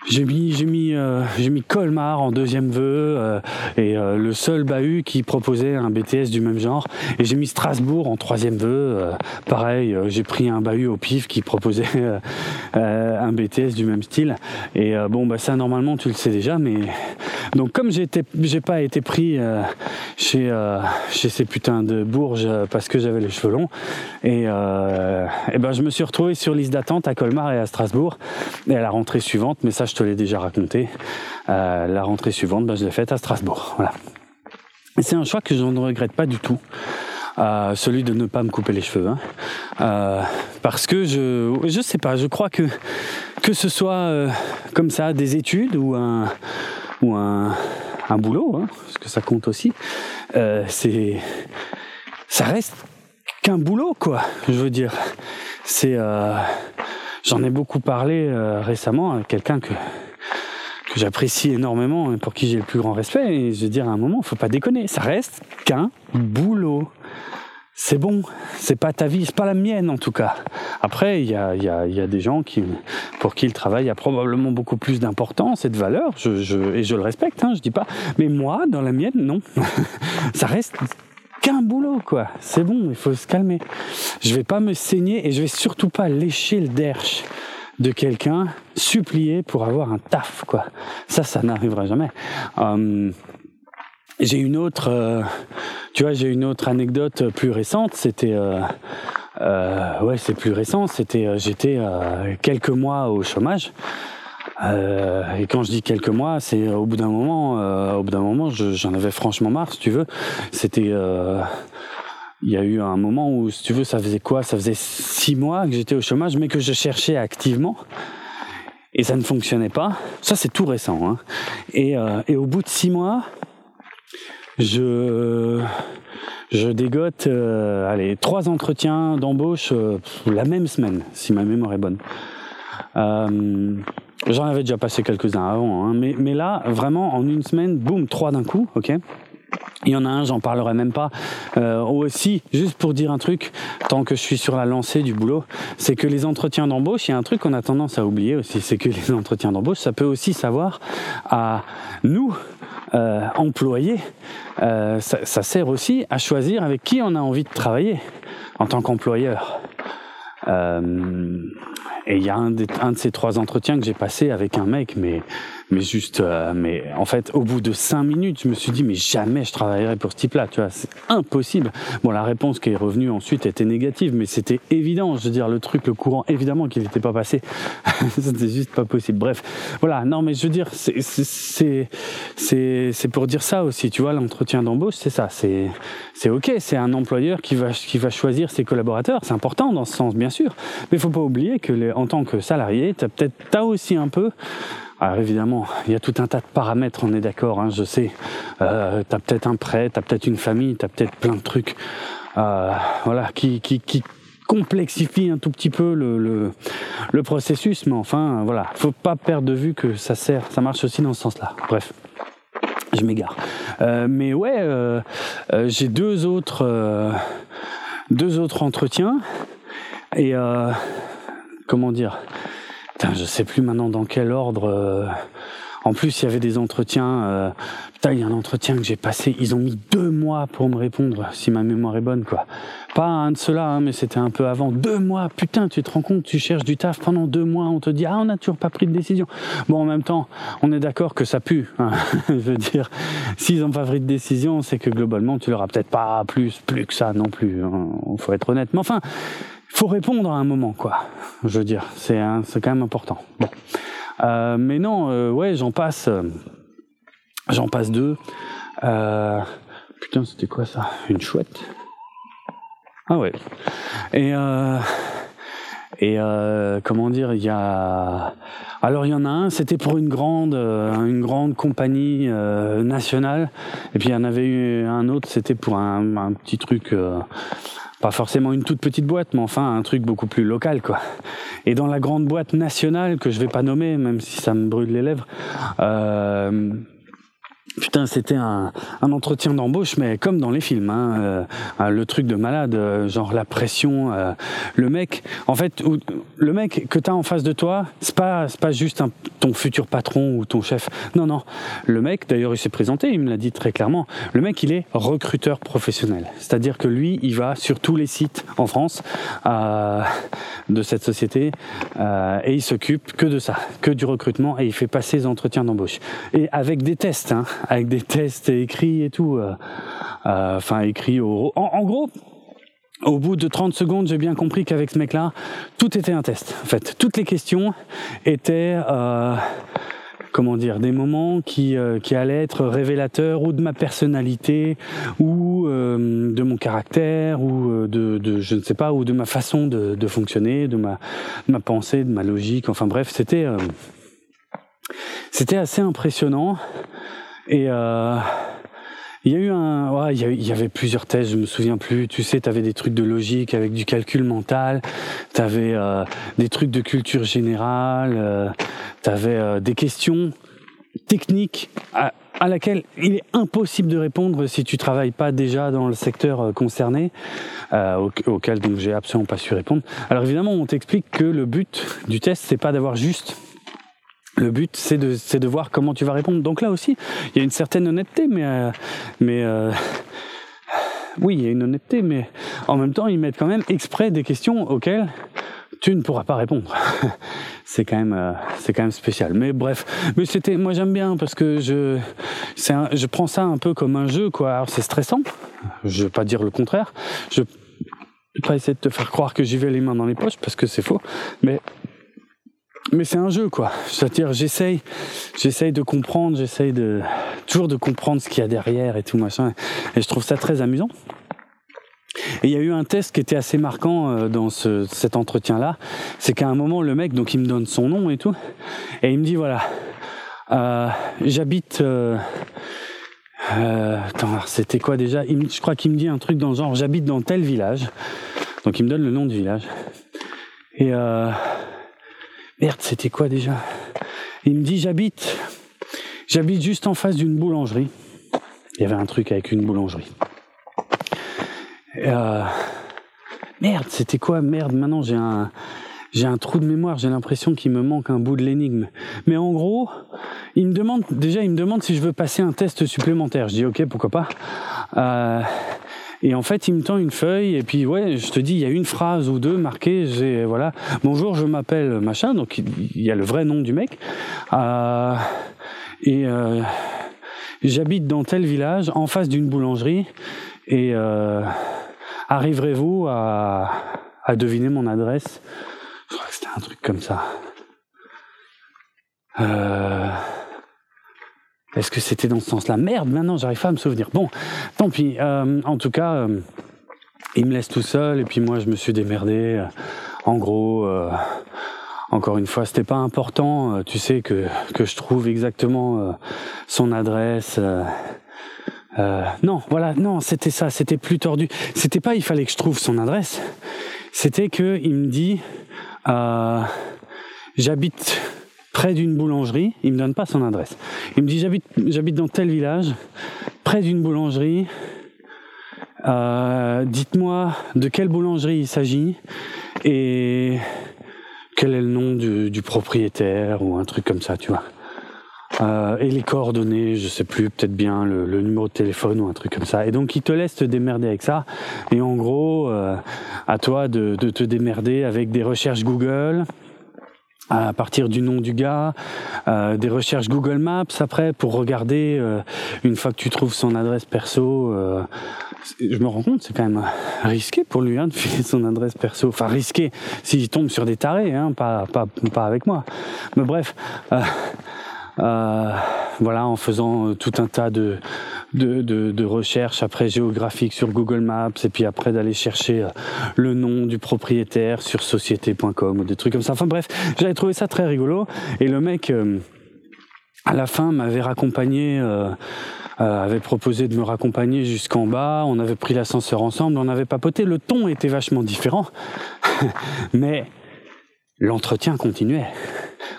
j'ai mis, j'ai mis, euh, j'ai mis Colmar en deuxième vœu euh, et euh, le seul bahut qui proposait un BTS du même genre. Et j'ai mis Strasbourg en troisième vœu. pareil, j'ai pris un bahut au pif qui proposait un BTS du même style. Et bon, bah ça normalement tu le sais déjà, mais donc comme j'étais, j'ai pas été pris chez chez ces putains de Bourges parce que j'avais les cheveux longs. Et, et ben je me suis retrouvé sur liste d'attente à Colmar et à Strasbourg et à la rentrée suivante. Mais ça je te l'ai déjà raconté. Euh, la rentrée suivante, bah, je l'ai faite à Strasbourg. Voilà. C'est un choix que je ne regrette pas du tout. Euh, celui de ne pas me couper les cheveux, hein. euh, parce que je, je sais pas, je crois que que ce soit comme ça des études ou un ou un, un boulot, hein, parce que ça compte aussi, c'est ça reste qu'un boulot quoi. Je veux dire, c'est J'en ai beaucoup parlé euh, récemment avec quelqu'un que, j'apprécie énormément et pour qui j'ai le plus grand respect. Et je veux dire, à un moment, faut pas déconner. Ça reste qu'un boulot. C'est bon, c'est pas ta vie, c'est pas la mienne en tout cas. Après, il y a, des gens qui, pour qui le travail a probablement beaucoup plus d'importance et de valeur, et je le respecte, hein, je dis pas. Mais moi, dans la mienne, non. ça reste qu'un boulot, quoi. C'est bon, il faut se calmer. Je vais pas me saigner et je vais surtout pas lécher le derche de quelqu'un supplier pour avoir un taf, quoi. Ça, ça n'arrivera jamais. Hum, j'ai une autre, euh, tu vois, j'ai une autre anecdote plus récente. C'était, euh, euh, ouais, c'est plus récent. C'était, j'étais quelques mois au chômage. Euh, et quand je dis quelques mois, c'est au bout d'un moment, euh, au bout d'un moment, j'en avais franchement marre, si tu veux. C'était, euh, il y a eu un moment où, si tu veux, ça faisait quoi? Ça faisait six mois que j'étais au chômage, mais que je cherchais activement. Et ça ne fonctionnait pas. Ça, c'est tout récent. Hein. Et, euh, et au bout de six mois, je je dégote, euh, allez, trois entretiens d'embauche la même semaine, si ma mémoire est bonne. Euh, J'en avais déjà passé quelques-uns avant, hein, mais, là, vraiment, en une semaine, boum, trois d'un coup, ok Il y en a un, j'en parlerai même pas. Euh, aussi, juste pour dire un truc, tant que je suis sur la lancée du boulot, c'est que les entretiens d'embauche, il y a un truc qu'on a tendance à oublier aussi, c'est que les entretiens d'embauche, ça peut aussi savoir à nous, euh, employés, euh, ça, sert aussi à choisir avec qui on a envie de travailler en tant qu'employeur. Euh, et il y a un, un, de ces trois entretiens que j'ai passé avec un mec, mais mais juste, euh, mais en fait, au bout de cinq minutes, je me suis dit, mais jamais je travaillerai pour ce type-là, tu vois, c'est impossible. Bon, la réponse qui est revenue ensuite était négative, mais c'était évident, je veux dire, le truc, le courant, évidemment qu'il n'était pas passé. c'était juste pas possible. Bref, voilà, non, mais je veux dire, c'est, c'est, c'est, c'est pour dire ça aussi, tu vois, l'entretien d'embauche, c'est ça, c'est, c'est ok, c'est un employeur qui va, qui va choisir ses collaborateurs, c'est important dans ce sens, bien sûr, mais il faut pas oublier que les, en tant que salarié, t'as peut-être, t'as aussi un peu, alors évidemment, il y a tout un tas de paramètres, on est d'accord, hein, je sais. Euh, t'as peut-être un prêt, t'as peut-être une famille, t'as peut-être plein de trucs, euh, voilà, qui, qui, complexifient un tout petit peu le, processus, mais enfin, voilà, faut pas perdre de vue que ça sert, ça marche aussi dans ce sens-là. Bref, je m'égare. Euh, mais ouais, euh, j'ai deux autres, deux autres entretiens et comment dire Putain, je sais plus maintenant dans quel ordre. Euh, en plus, il y avait des entretiens. Euh... Putain, il y a un entretien que j'ai passé. Ils ont mis deux mois pour me répondre, si ma mémoire est bonne, quoi. Pas un de ceux-là, hein, mais c'était un peu avant. Deux mois, putain, tu te rends compte, tu cherches du taf pendant deux mois, on te dit ah on n'a toujours pas pris de décision. Bon, en même temps, on est d'accord que ça pue. Hein. je veux dire, s'ils ont pas pris de décision, c'est que globalement, tu leur as peut-être pas plus plus que ça non plus. Hein. Faut être honnête. Mais enfin faut répondre à un moment, quoi. Je veux dire, c'est quand même important. Bon, euh, mais non, euh, ouais, j'en passe, euh, j'en passe deux. Euh, putain, c'était quoi ça? Une chouette? Ah ouais. Et euh, et comment dire, il y a alors il y en a un, c'était pour une grande, une grande compagnie nationale, et puis il y en avait eu un autre, c'était pour un, un, petit truc pas forcément une toute petite boîte, mais enfin un truc beaucoup plus local, quoi. Et dans la grande boîte nationale que je vais pas nommer, même si ça me brûle les lèvres, euh, Putain, c'était un, entretien d'embauche, mais comme dans les films, hein, euh, le truc de malade, euh, genre la pression. Euh, le mec, en fait, le mec que t'as en face de toi, c'est pas, pas juste ton futur patron ou ton chef. Non, non. Le mec, d'ailleurs, il s'est présenté, il me l'a dit très clairement. Le mec, il est recruteur professionnel, c'est-à-dire que lui, il va sur tous les sites en France euh, de cette société et il s'occupe que de ça, que du recrutement et il fait passer les entretiens d'embauche et avec des tests. Hein, avec des tests écrits et tout. Euh, euh, enfin, écrits au... En, gros, au bout de 30 secondes, j'ai bien compris qu'avec ce mec-là, tout était un test. En fait, toutes les questions étaient... Euh, comment dire, des moments qui, qui allaient être révélateurs ou de ma personnalité, ou de mon caractère, ou de, je ne sais pas, ou de ma façon de, fonctionner, de ma, de ma pensée, de ma logique. Enfin bref, c'était c'était assez impressionnant. Et euh, il y a eu un, ouais, il y, avait plusieurs tests, je me souviens plus. Tu sais, tu avais des trucs de logique avec du calcul mental, tu avais euh, des trucs de culture générale, euh, tu avais euh, des questions techniques à, à laquelle il est impossible de répondre si tu travailles pas déjà dans le secteur euh, concerné, euh, auquel donc j'ai absolument pas su répondre. Alors évidemment, on t'explique que le but du test, c'est pas d'avoir juste le but, c'est de, c'est de voir comment tu vas répondre. Donc là aussi, il y a une certaine honnêteté, mais, euh, mais euh, oui, il y a une honnêteté, mais en même temps, ils mettent quand même exprès des questions auxquelles tu ne pourras pas répondre. c'est quand même, euh, c'est quand même spécial. Mais bref, mais c'était, moi j'aime bien parce que je, c'est un, je prends ça un peu comme un jeu, quoi. Alors c'est stressant. Je veux pas dire le contraire. Je vais pas essayer de te faire croire que j'y vais les mains dans les poches parce que c'est faux. Mais mais c'est un jeu quoi. C'est-à-dire j'essaye, j'essaye de comprendre, j'essaye de toujours de comprendre ce qu'il y a derrière et tout machin. Et je trouve ça très amusant. Et il y a eu un test qui était assez marquant euh, dans ce, cet entretien-là, c'est qu'à un moment le mec donc il me donne son nom et tout, et il me dit voilà, euh, j'habite. Euh, euh, attends, c'était quoi déjà? Je crois qu'il me dit un truc dans le genre j'habite dans tel village. Donc il me donne le nom du village. Et euh, Merde, c'était quoi déjà? Il me dit j'habite, j'habite juste en face d'une boulangerie. Il y avait un truc avec une boulangerie. Euh, merde, c'était quoi? Merde, maintenant j'ai un, j'ai un trou de mémoire, j'ai l'impression qu'il me manque un bout de l'énigme. Mais en gros, il me demande, déjà il me demande si je veux passer un test supplémentaire. Je dis ok, pourquoi pas. Euh, et en fait, il me tend une feuille et puis ouais, je te dis, il y a une phrase ou deux marquées. J'ai voilà, bonjour, je m'appelle machin. Donc il y a le vrai nom du mec. Euh, et euh, j'habite dans tel village, en face d'une boulangerie. Et euh, arriverez-vous à, à deviner mon adresse? Je crois que c'était un truc comme ça. Euh, est-ce que c'était dans ce sens-là? Merde, maintenant j'arrive pas à me souvenir. Bon, tant pis. Euh, en tout cas, euh, il me laisse tout seul et puis moi je me suis démerdé. En gros, euh, encore une fois, c'était pas important. tu sais que que je trouve exactement son adresse. non, voilà, non, c'était ça, c'était plus tordu. C'était pas il fallait que je trouve son adresse. C'était que il me dit j'habite près d'une boulangerie. Il me donne pas son adresse. Il me dit j'habite j'habite dans tel village, près d'une boulangerie. Euh, dites-moi de quelle boulangerie il s'agit et quel est le nom du, propriétaire ou un truc comme ça, tu vois. Euh, et les coordonnées, je sais plus, peut-être bien le, numéro de téléphone ou un truc comme ça. Et donc il te laisse te démerder avec ça. Et en gros, euh, à toi de, de, te démerder avec des recherches Google, à partir du nom du gars, euh, des recherches Google Maps après pour regarder euh, une fois que tu trouves son adresse perso. Euh, je me rends compte, c'est quand même risqué pour lui hein, de filer son adresse perso. Enfin risqué s'il tombe sur des tarés, hein, pas, pas, pas avec moi. Mais bref. Euh, euh, voilà, en faisant tout un tas de, de, de, de, recherches après géographiques sur Google Maps et puis après d'aller chercher euh, le nom du propriétaire sur société.com ou des trucs comme ça. Enfin bref, j'avais trouvé ça très rigolo et le mec euh, à la fin m'avait raccompagné. Euh, avait proposé de me raccompagner jusqu'en bas, on avait pris l'ascenseur ensemble, on avait papoté, le ton était vachement différent, mais l'entretien continuait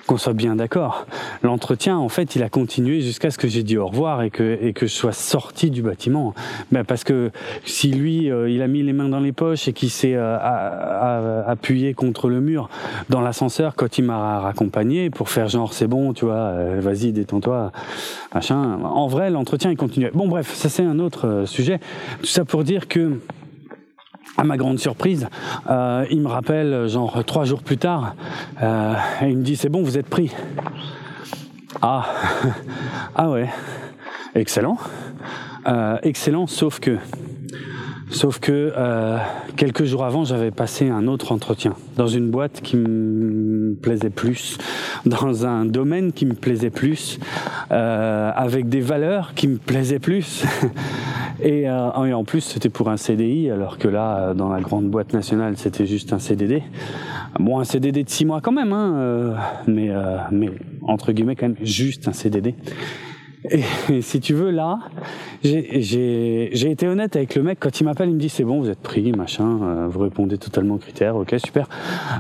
qu'on soit bien d'accord. L'entretien, en fait, il a continué jusqu'à ce que j'ai dit au revoir et que, je sois sorti du bâtiment. Ben parce que si lui, euh, il a mis les mains dans les poches et qu'il s'est euh, appuyé contre le mur dans l'ascenseur quand il m'a raccompagné pour faire genre c'est bon, tu vois, euh, vas-y, détends-toi, machin. En vrai, l'entretien, il continuait. Bon, bref, ça c'est un autre sujet. Tout ça pour dire que à ma grande surprise, euh, il me rappelle, genre trois jours plus tard, euh, et il me dit c'est bon, vous êtes pris. Ah, ah ouais, excellent, euh, excellent, sauf que Sauf que euh, quelques jours avant, j'avais passé un autre entretien dans une boîte qui me plaisait plus, dans un domaine qui me plaisait plus, euh, avec des valeurs qui me plaisaient plus. et, euh, et, en plus, c'était pour un CDI, alors que là, dans la grande boîte nationale, c'était juste un CDD. Bon, un CDD de six mois quand même, hein, euh, mais, euh, mais entre guillemets quand même juste un CDD. Et, si tu veux, là, j'ai été honnête avec le mec. Quand il m'appelle, il me dit c'est bon, vous êtes pris, machin, euh, vous répondez totalement aux critères, ok, super.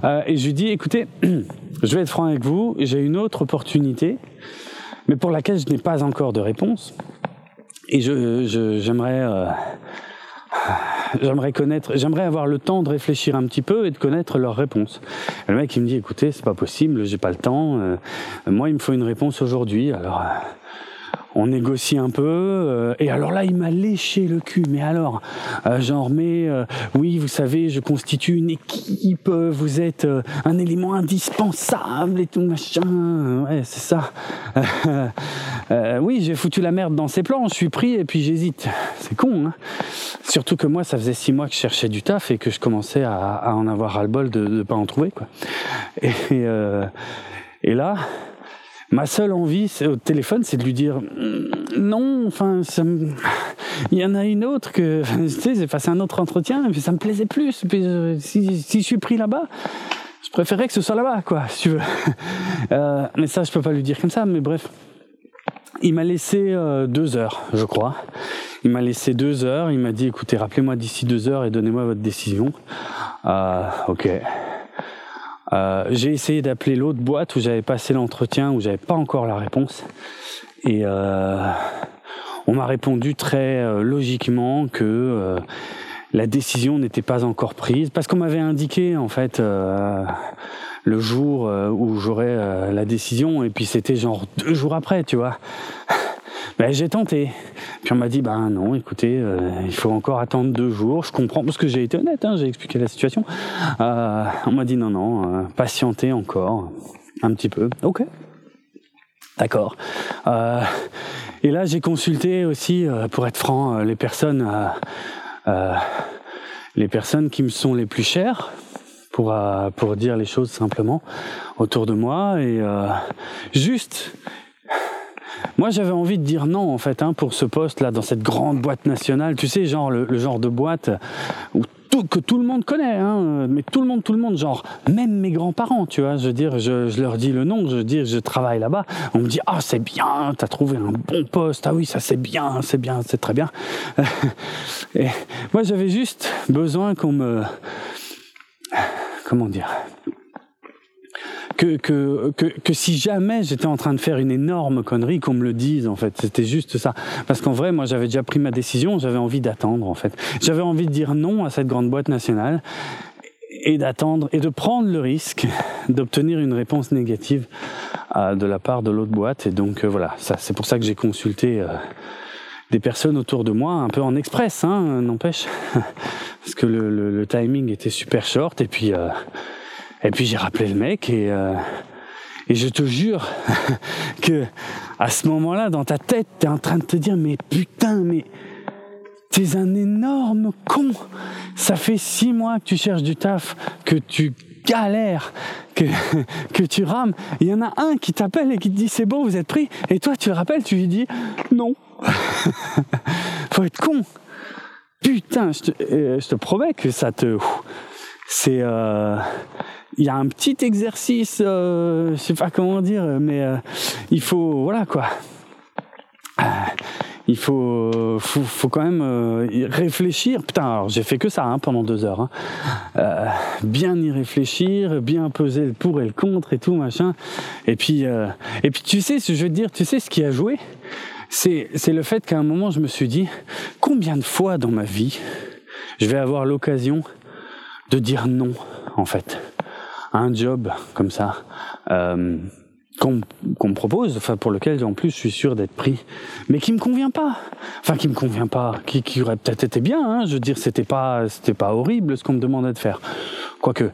Euh, et je lui dis écoutez, je vais être franc avec vous, j'ai une autre opportunité, mais pour laquelle je n'ai pas encore de réponse. Et je j'aimerais euh, j'aimerais connaître, j'aimerais avoir le temps de réfléchir un petit peu et de connaître leur réponse. le mec il me dit écoutez, c'est pas possible, j'ai pas le temps. Euh, moi il me faut une réponse aujourd'hui. Alors on négocie un peu. Euh, et alors là, il m'a léché le cul. Mais alors, euh, genre, mais euh, oui, vous savez, je constitue une équipe. vous êtes un élément indispensable et tout machin. Ouais, c'est ça. oui, j'ai foutu la merde dans ses plans. Je suis pris et puis j'hésite. C'est con. Hein Surtout que moi, ça faisait six mois que je cherchais du taf et que je commençais à, en avoir ras le bol de ne pas en trouver. Quoi. Et, et là ma seule envie au téléphone, c'est de lui dire non, enfin, il y en a une autre que, tu sais, j'ai passé un autre entretien, et puis ça me plaisait plus. Euh, si, si je suis pris là-bas, je préférais que ce soit là-bas, quoi, si tu veux. Euh, mais ça, je peux pas lui dire comme ça, mais bref. Il m'a laissé euh, deux heures, je crois. Il m'a laissé deux heures. Il m'a dit, écoutez, rappelez-moi d'ici deux heures et donnez-moi votre décision. Euh, ok. Euh, j'ai essayé d'appeler l'autre boîte où j'avais passé l'entretien, où j'avais pas encore la réponse. Et euh, on m'a répondu très logiquement que la décision n'était pas encore prise parce qu'on m'avait indiqué en fait le jour où j'aurais la décision et puis c'était genre deux jours après, tu vois. Ben, j'ai tenté. Puis on m'a dit, ben non, écoutez, euh, il faut encore attendre deux jours. Je comprends, parce que j'ai été honnête, hein, j'ai expliqué la situation. Euh, on m'a dit, non, non, euh, patientez encore un petit peu. Ok. D'accord. et là, j'ai consulté aussi, pour être franc, les personnes, les personnes qui me sont les plus chères, pour, pour dire les choses simplement, autour de moi. Et juste, moi, j'avais envie de dire non, en fait, hein, pour ce poste-là, dans cette grande boîte nationale. Tu sais, genre le, genre de boîte où que tout le monde connaît, hein, mais tout le monde, tout le monde, genre même mes grands-parents, tu vois. Je veux dire, je, leur dis le nom, je dis, je travaille là-bas. On me dit, ah, c'est bien, t'as trouvé un bon poste. Ah oui, ça c'est bien, c'est bien, c'est très bien. Et moi, j'avais juste besoin qu'on me, comment dire que, que, que, si jamais j'étais en train de faire une énorme connerie, qu'on me le dise en fait. C'était juste ça. Parce qu'en vrai, moi j'avais déjà pris ma décision, j'avais envie d'attendre en fait. J'avais envie de dire non à cette grande boîte nationale et d'attendre et de prendre le risque d'obtenir une réponse négative euh, de la part de l'autre boîte. Et donc euh, voilà, ça c'est pour ça que j'ai consulté. Euh, des personnes autour de moi, un peu en express, hein, n'empêche, parce que le, le, timing était super short, et puis et puis j'ai rappelé le mec et euh, et je te jure que à ce moment-là, dans ta tête, t'es en train de te dire mais putain, mais t'es un énorme con. Ça fait six mois que tu cherches du taf, que tu galères, que, tu rames. Il y en a un qui t'appelle et qui te dit c'est bon, vous êtes pris. Et toi, tu le rappelles, tu lui dis non. Faut être con. Putain, je euh, je te promets que ça te... C'est... Euh, il y a un petit exercice, euh, je sais pas comment dire, mais euh, il faut, voilà quoi. Euh, il faut, faut, faut, quand même euh, y réfléchir. Putain, alors j'ai fait que ça hein, pendant deux heures. Hein. Euh, bien y réfléchir, bien peser le pour et le contre et tout machin. Et puis, et puis tu sais, je veux dire, tu sais ce qui a joué, c'est c'est le fait qu'à un moment je me suis dit combien de fois dans ma vie je vais avoir l'occasion de dire non en fait. Un job comme ça euh, qu'on me propose, enfin pour lequel en plus je suis sûr d'être pris, mais qui me convient pas, enfin qui me convient pas, qui, qui aurait peut-être été bien, hein, je veux dire c'était pas c'était pas horrible ce qu'on me demandait de faire, quoique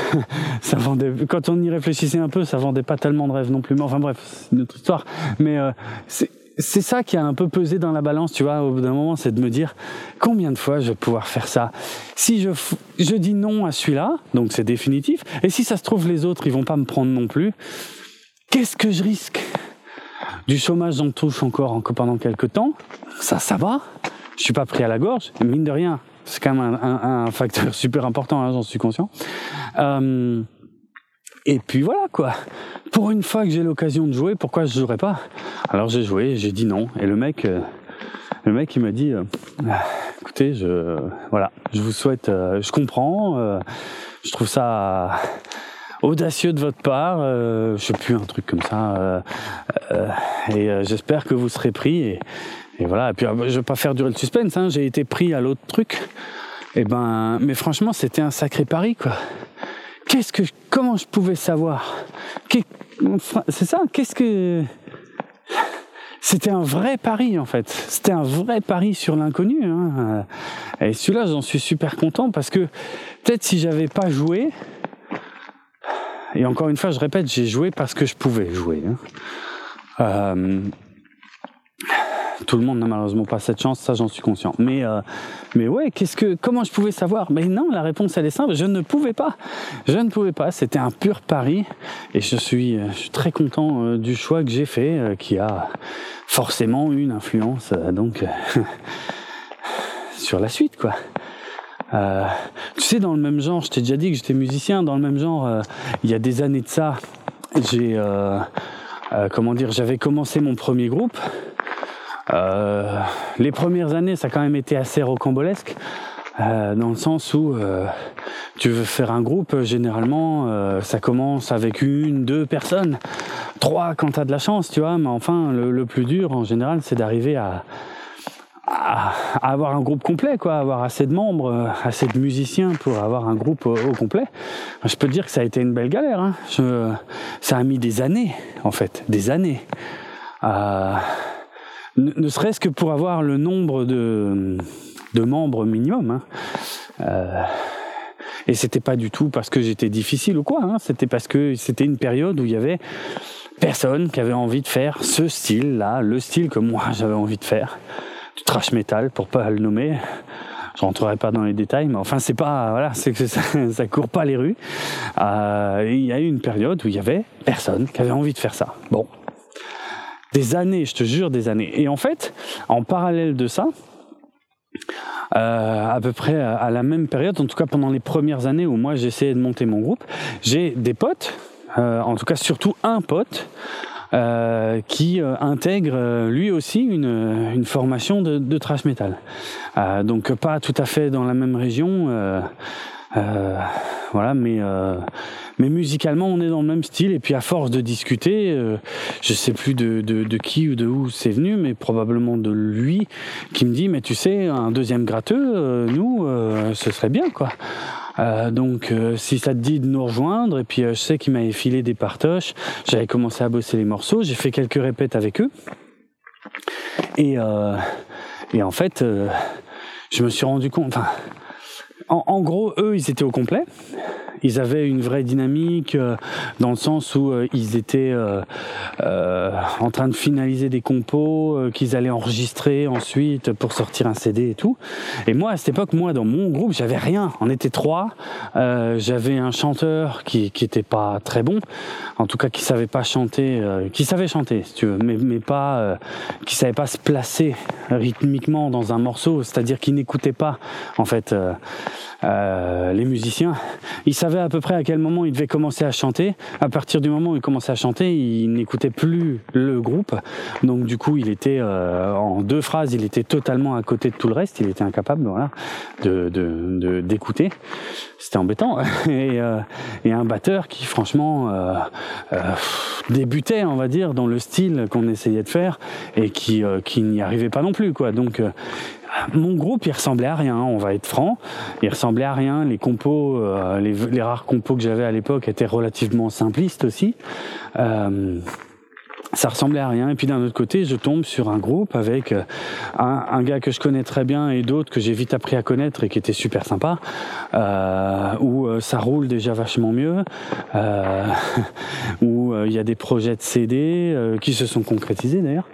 ça vendait, quand on y réfléchissait un peu, ça vendait pas tellement de rêves non plus, mais enfin bref c'est une autre histoire, mais euh, c'est c'est ça qui a un peu pesé dans la balance, tu vois, au bout d'un moment, c'est de me dire combien de fois je vais pouvoir faire ça? Si je, je dis non à celui-là, donc c'est définitif, et si ça se trouve les autres, ils vont pas me prendre non plus, qu'est-ce que je risque? Du chômage, j'en touche encore pendant quelques temps, ça, ça va, je suis pas pris à la gorge, mine de rien, c'est quand même un, un, facteur super important, hein, j'en suis conscient. Euh, et puis voilà quoi. Pour une fois que j'ai l'occasion de jouer, pourquoi je jouerais pas? Alors j'ai joué, j'ai dit non. Et le mec, euh, le mec il m'a dit, euh, écoutez, je, voilà, je vous souhaite, euh, je comprends, je trouve ça audacieux de votre part, je sais plus un truc comme ça. et j'espère que vous serez pris. Et, voilà. Et puis je vais pas faire durer le suspense. Hein, j'ai été pris à l'autre truc. Et ben, mais franchement, c'était un sacré pari quoi qu'est-ce que, comment je pouvais savoir? C'est ça, qu'est-ce que. C'était un vrai pari en fait. C'était un vrai pari sur l'inconnu. Hein. Et celui-là, j'en suis super content parce que peut-être si j'avais pas joué, et encore une fois, je répète, j'ai joué parce que je pouvais jouer. Hein. Euh, tout le monde n'a malheureusement pas cette chance, ça j'en suis conscient. Mais euh, mais ouais, qu'est-ce que comment je pouvais savoir? Mais non, la réponse elle est simple, je ne pouvais pas. Je ne pouvais pas, c'était un pur pari et je suis, euh, très content euh, du choix que j'ai fait qui a forcément une influence donc sur la suite quoi. Tu sais, dans le même genre, je t'ai déjà dit que j'étais musicien, dans le même genre, il y a des années de ça, comment dire, j'avais commencé mon premier groupe, euh, les premières années, ça a quand même été assez rocambolesque. euh, dans le sens où euh, tu veux faire un groupe, généralement, euh, ça commence avec une, deux personnes, trois quand t'as de la chance, tu vois. Mais enfin, le, plus dur, en général, c'est d'arriver à, à, avoir un groupe complet, quoi, avoir assez de membres, assez de musiciens pour avoir un groupe au, complet. Je peux te dire que ça a été une belle galère. Hein. Je, ça a mis des années, en fait, des années. Euh, ne, serait-ce que pour avoir le nombre de, de membres minimum. Hein. Euh, et c'était pas du tout parce que j'étais difficile ou quoi, hein. c'était parce que c'était une période où il y avait personne qui avait envie de faire ce style-là, le style que moi j'avais envie de faire, du trash metal pour pas le nommer. Je rentrerai pas dans les détails, mais enfin c'est pas voilà, c'est que ça, ça court pas les rues. Euh, il y a eu une période où il y avait personne qui avait envie de faire ça. Bon, des années, je te jure, des années. Et en fait, en parallèle de ça, euh, à peu près à la même période, en tout cas pendant les premières années où moi j'essayais de monter mon groupe, j'ai des potes, euh, en tout cas surtout un pote, euh, qui intègre lui aussi une, formation de, de thrash metal. Donc pas tout à fait dans la même région, voilà, mais mais musicalement on est dans le même style. Et puis à force de discuter euh, je sais plus de, de, de, qui ou de où c'est venu mais probablement de lui qui me dit mais tu sais un deuxième gratteux euh, nous euh, ce serait bien quoi. Euh, donc si ça te dit de nous rejoindre et puis je sais qu'il m'avait filé des partoches j'avais commencé à bosser les morceaux j'ai fait quelques répètes avec eux. Et, et en fait je me suis rendu compte enfin en, en, gros, eux, ils étaient au complet ils avaient une vraie dynamique euh, dans le sens où euh, ils étaient euh, en train de finaliser des compos qu'ils allaient enregistrer ensuite pour sortir un CD et tout. Et moi, à cette époque, moi, dans mon groupe, j'avais rien. On était trois. j'avais un chanteur qui, qui était pas très bon, en tout cas qui savait pas chanter, qui savait chanter, si tu veux, mais, mais pas, qui savait pas se placer rythmiquement dans un morceau, c'est-à-dire qui n'écoutait pas, en fait. Euh, les musiciens, ils savaient à peu près à quel moment ils devaient commencer à chanter. À partir du moment où ils commençaient à chanter, ils n'écoutaient plus le groupe. Donc du coup, il était euh, en deux phrases, il était totalement à côté de tout le reste. Il était incapable, voilà, de d'écouter. De, C'était embêtant. Et, euh, et, un batteur qui, franchement, euh, euh, débutait, on va dire, dans le style qu'on essayait de faire et qui qui n'y arrivait pas non plus, quoi. Donc mon groupe, il ressemblait à rien, on va être franc. Il ressemblait à rien. Les compos, euh, les, rares compos que j'avais à l'époque étaient relativement simplistes aussi. Euh, ça ressemblait à rien. Et puis d'un autre côté, je tombe sur un groupe avec euh, un, gars que je connais très bien et d'autres que j'ai vite appris à connaître et qui étaient super sympas, où ça roule déjà vachement mieux, où il y a des projets de CD qui se sont concrétisés d'ailleurs.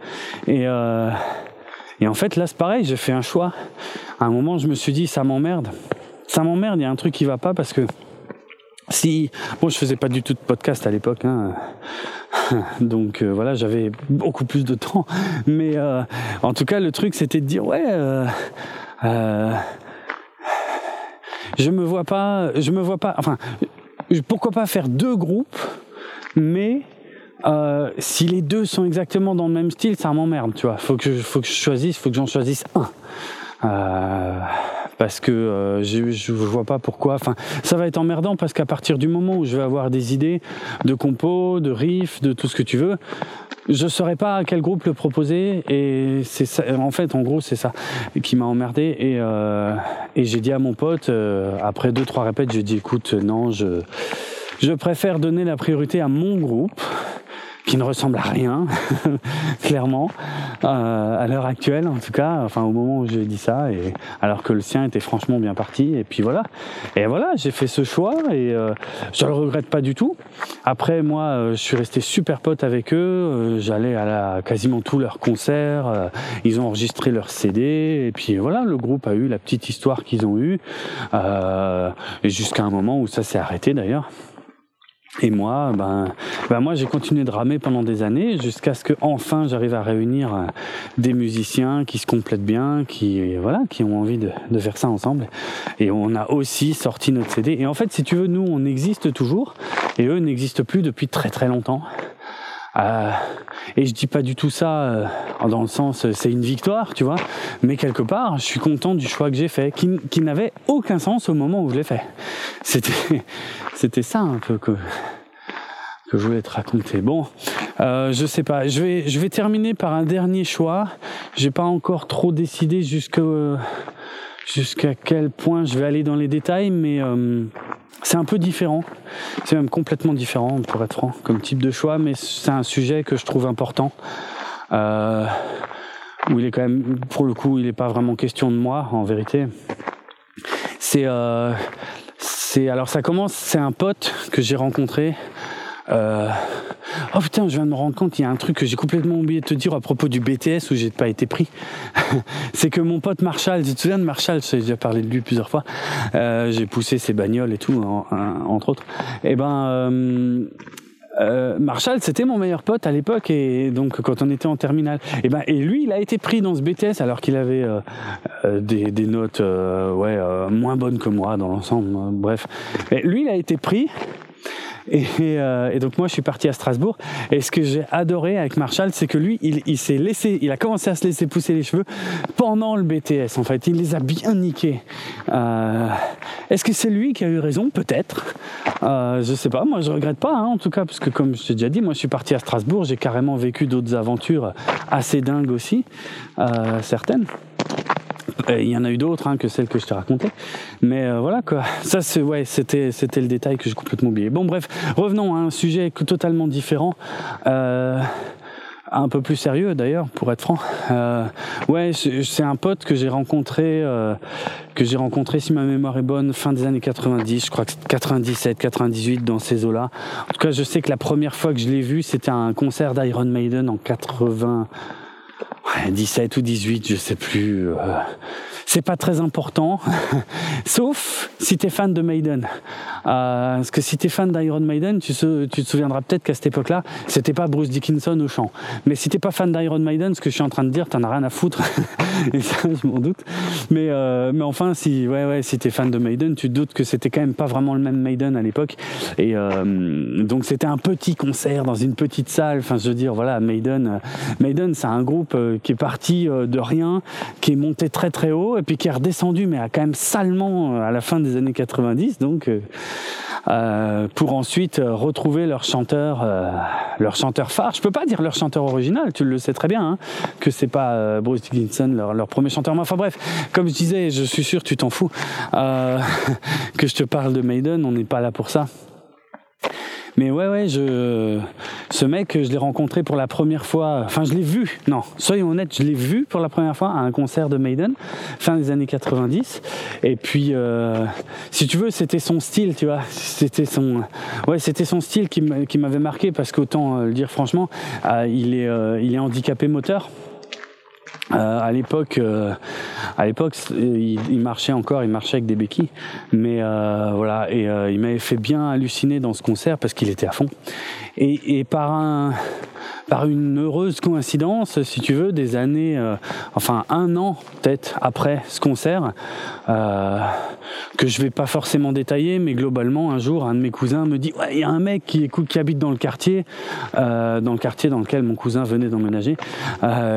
Et et en fait, là, c'est pareil, j'ai fait un choix. À un moment, je me suis dit, ça m'emmerde. Ça m'emmerde, il y a un truc qui va pas parce que si, bon, je faisais pas du tout de podcast à l'époque, hein. donc euh, voilà, j'avais beaucoup plus de temps. Mais euh, en tout cas, le truc, c'était de dire, ouais, euh, euh, je me vois pas, je me vois pas, enfin, pourquoi pas faire deux groupes, mais euh, si les deux sont exactement dans le même style, ça m'emmerde, tu vois. Faut que je, faut que je choisisse, faut que j'en choisisse un. Euh, parce que euh, je, je vois pas pourquoi. Enfin, ça va être emmerdant parce qu'à partir du moment où je vais avoir des idées de compos, de riffs, de tout ce que tu veux, je saurais pas à quel groupe le proposer. Et c'est ça. En fait, en gros, c'est ça qui m'a emmerdé. Et, euh, et j'ai dit à mon pote euh, après deux trois répètes, j'ai dit écoute, non, je je préfère donner la priorité à mon groupe qui ne ressemble à rien, clairement, euh, à l'heure actuelle en tout cas, enfin au moment où j'ai dit ça, et alors que le sien était franchement bien parti, et puis voilà. Et voilà, j'ai fait ce choix et euh, je le regrette pas du tout. Après, moi, euh, je suis resté super pote avec eux, euh, j'allais à la, quasiment tous leurs concerts, euh, ils ont enregistré leurs CD, et puis voilà, le groupe a eu la petite histoire qu'ils ont eue, et jusqu'à un moment où ça s'est arrêté d'ailleurs. Et moi, ben, ben moi j'ai continué de ramer pendant des années jusqu'à ce que enfin j'arrive à réunir euh, des musiciens qui se complètent bien, qui voilà, qui ont envie de, de, faire ça ensemble. Et on a aussi sorti notre CD. Et en fait, si tu veux, nous on existe toujours et eux n'existent plus depuis très très longtemps. Euh, et je dis pas du tout ça euh, dans le sens euh, c'est une victoire, tu vois, mais quelque part, je suis content du choix que j'ai fait, qui, n'avait aucun sens au moment où je l'ai fait. C'était, c'était ça un peu que que je voulais te raconter. Bon, euh, je sais pas. Je vais, je vais terminer par un dernier choix. J'ai pas encore trop décidé jusqu'à jusqu'à quel point je vais aller dans les détails, mais euh, c'est un peu différent. C'est même complètement différent, pour être franc, comme type de choix, mais c'est un sujet que je trouve important. Euh, où il est quand même, pour le coup, il n'est pas vraiment question de moi, en vérité. C'est, euh, c'est, alors ça commence, c'est un pote que j'ai rencontré euh... Oh putain, je viens de me rendre compte, il y a un truc que j'ai complètement oublié de te dire à propos du BTS où j'ai pas été pris. c'est que mon pote Marshall, tu te souviens de Marshall, j'ai déjà parlé de lui plusieurs fois. Euh, j'ai poussé ses bagnoles et tout, entre autres. Et eh ben, euh, euh, Marshall, c'était mon meilleur pote à l'époque et donc quand on était en terminale. Et eh ben et lui, il a été pris dans ce BTS alors qu'il avait des, notes ouais moins bonnes que moi dans l'ensemble. bref, et lui, il a été pris et, euh, et, donc moi, je suis parti à Strasbourg. Et ce que j'ai adoré avec Marshall, c'est que lui, il, il s'est laissé, il a commencé à se laisser pousser les cheveux pendant le BTS. En fait, il les a bien niqués. Euh, Est-ce que c'est lui qui a eu raison? Peut-être. Euh, je sais pas. Moi, je regrette pas, hein, en tout cas, parce que comme je t'ai déjà dit, moi, je suis parti à Strasbourg. J'ai carrément vécu d'autres aventures assez dingues aussi, euh, certaines. Euh, il y en a eu d'autres hein, que celles que je t'ai racontées. Mais euh, voilà quoi. Ça, c'est ouais, c'était c'était le détail que j'ai complètement oublié. Bon, bref, revenons à un sujet totalement différent. Euh, un peu plus sérieux d'ailleurs, pour être franc. Euh, ouais, c'est un pote que j'ai rencontré, euh, que j'ai rencontré, si ma mémoire est bonne, fin des années 90, je crois que 97, 98, dans ces eaux-là. En tout cas, je sais que la première fois que je l'ai vu, c'était un concert d'Iron Maiden en 80. 17 ou 18, je sais plus. Euh, c'est pas très important, sauf si tu es fan de Maiden. Euh, parce que si tu es fan d'Iron Maiden, tu, te souviendras peut-être qu'à cette époque-là, c'était pas Bruce Dickinson au chant. Mais si t'es pas fan d'Iron Maiden, ce que je suis en train de dire, t'en as rien à foutre. Et ça, je m'en doute. Mais, euh, enfin, si, ouais, ouais, t'es fan de Maiden, tu te doutes que c'était quand même pas vraiment le même Maiden à l'époque. Et euh, donc c'était un petit concert dans une petite salle. Enfin, je veux dire, voilà, Maiden, Maiden, c'est un groupe qui est parti de rien, qui est monté très très haut et puis qui est redescendu, mais a quand même salement euh, à la fin des années 90, donc euh, euh, pour ensuite retrouver leur chanteur, leur chanteur phare. Je peux pas dire leur chanteur original, tu le sais très bien, hein, que c'est pas Bruce Dickinson leur, leur, premier chanteur. Mais enfin bref, comme je disais, je suis sûr, tu t'en fous que je te parle de Maiden. On n'est pas là pour ça. Mais ouais, ouais, je, ce mec, je l'ai rencontré pour la première fois. Enfin, je l'ai vu. Non, soyons honnêtes, je l'ai vu pour la première fois à un concert de Maiden, fin des années 90. Et puis, euh, si tu veux, c'était son style, tu vois. C'était son, ouais, c'était son style qui m'avait marqué parce qu'autant euh, le dire franchement, euh, il est, il est handicapé moteur. Euh, à l'époque, euh, à l'époque, il, marchait encore, il marchait avec des béquilles, mais euh, voilà, et euh, il m'avait fait bien halluciner dans ce concert parce qu'il était à fond. Et, et par un, par une heureuse coïncidence, si tu veux, des années, euh, enfin un an peut-être après ce concert, euh, que je vais pas forcément détailler, mais globalement, un jour, un de mes cousins me dit, ouais, il y a un mec qui écoute, qui habite dans le quartier, euh, dans le quartier dans lequel mon cousin venait d'emménager,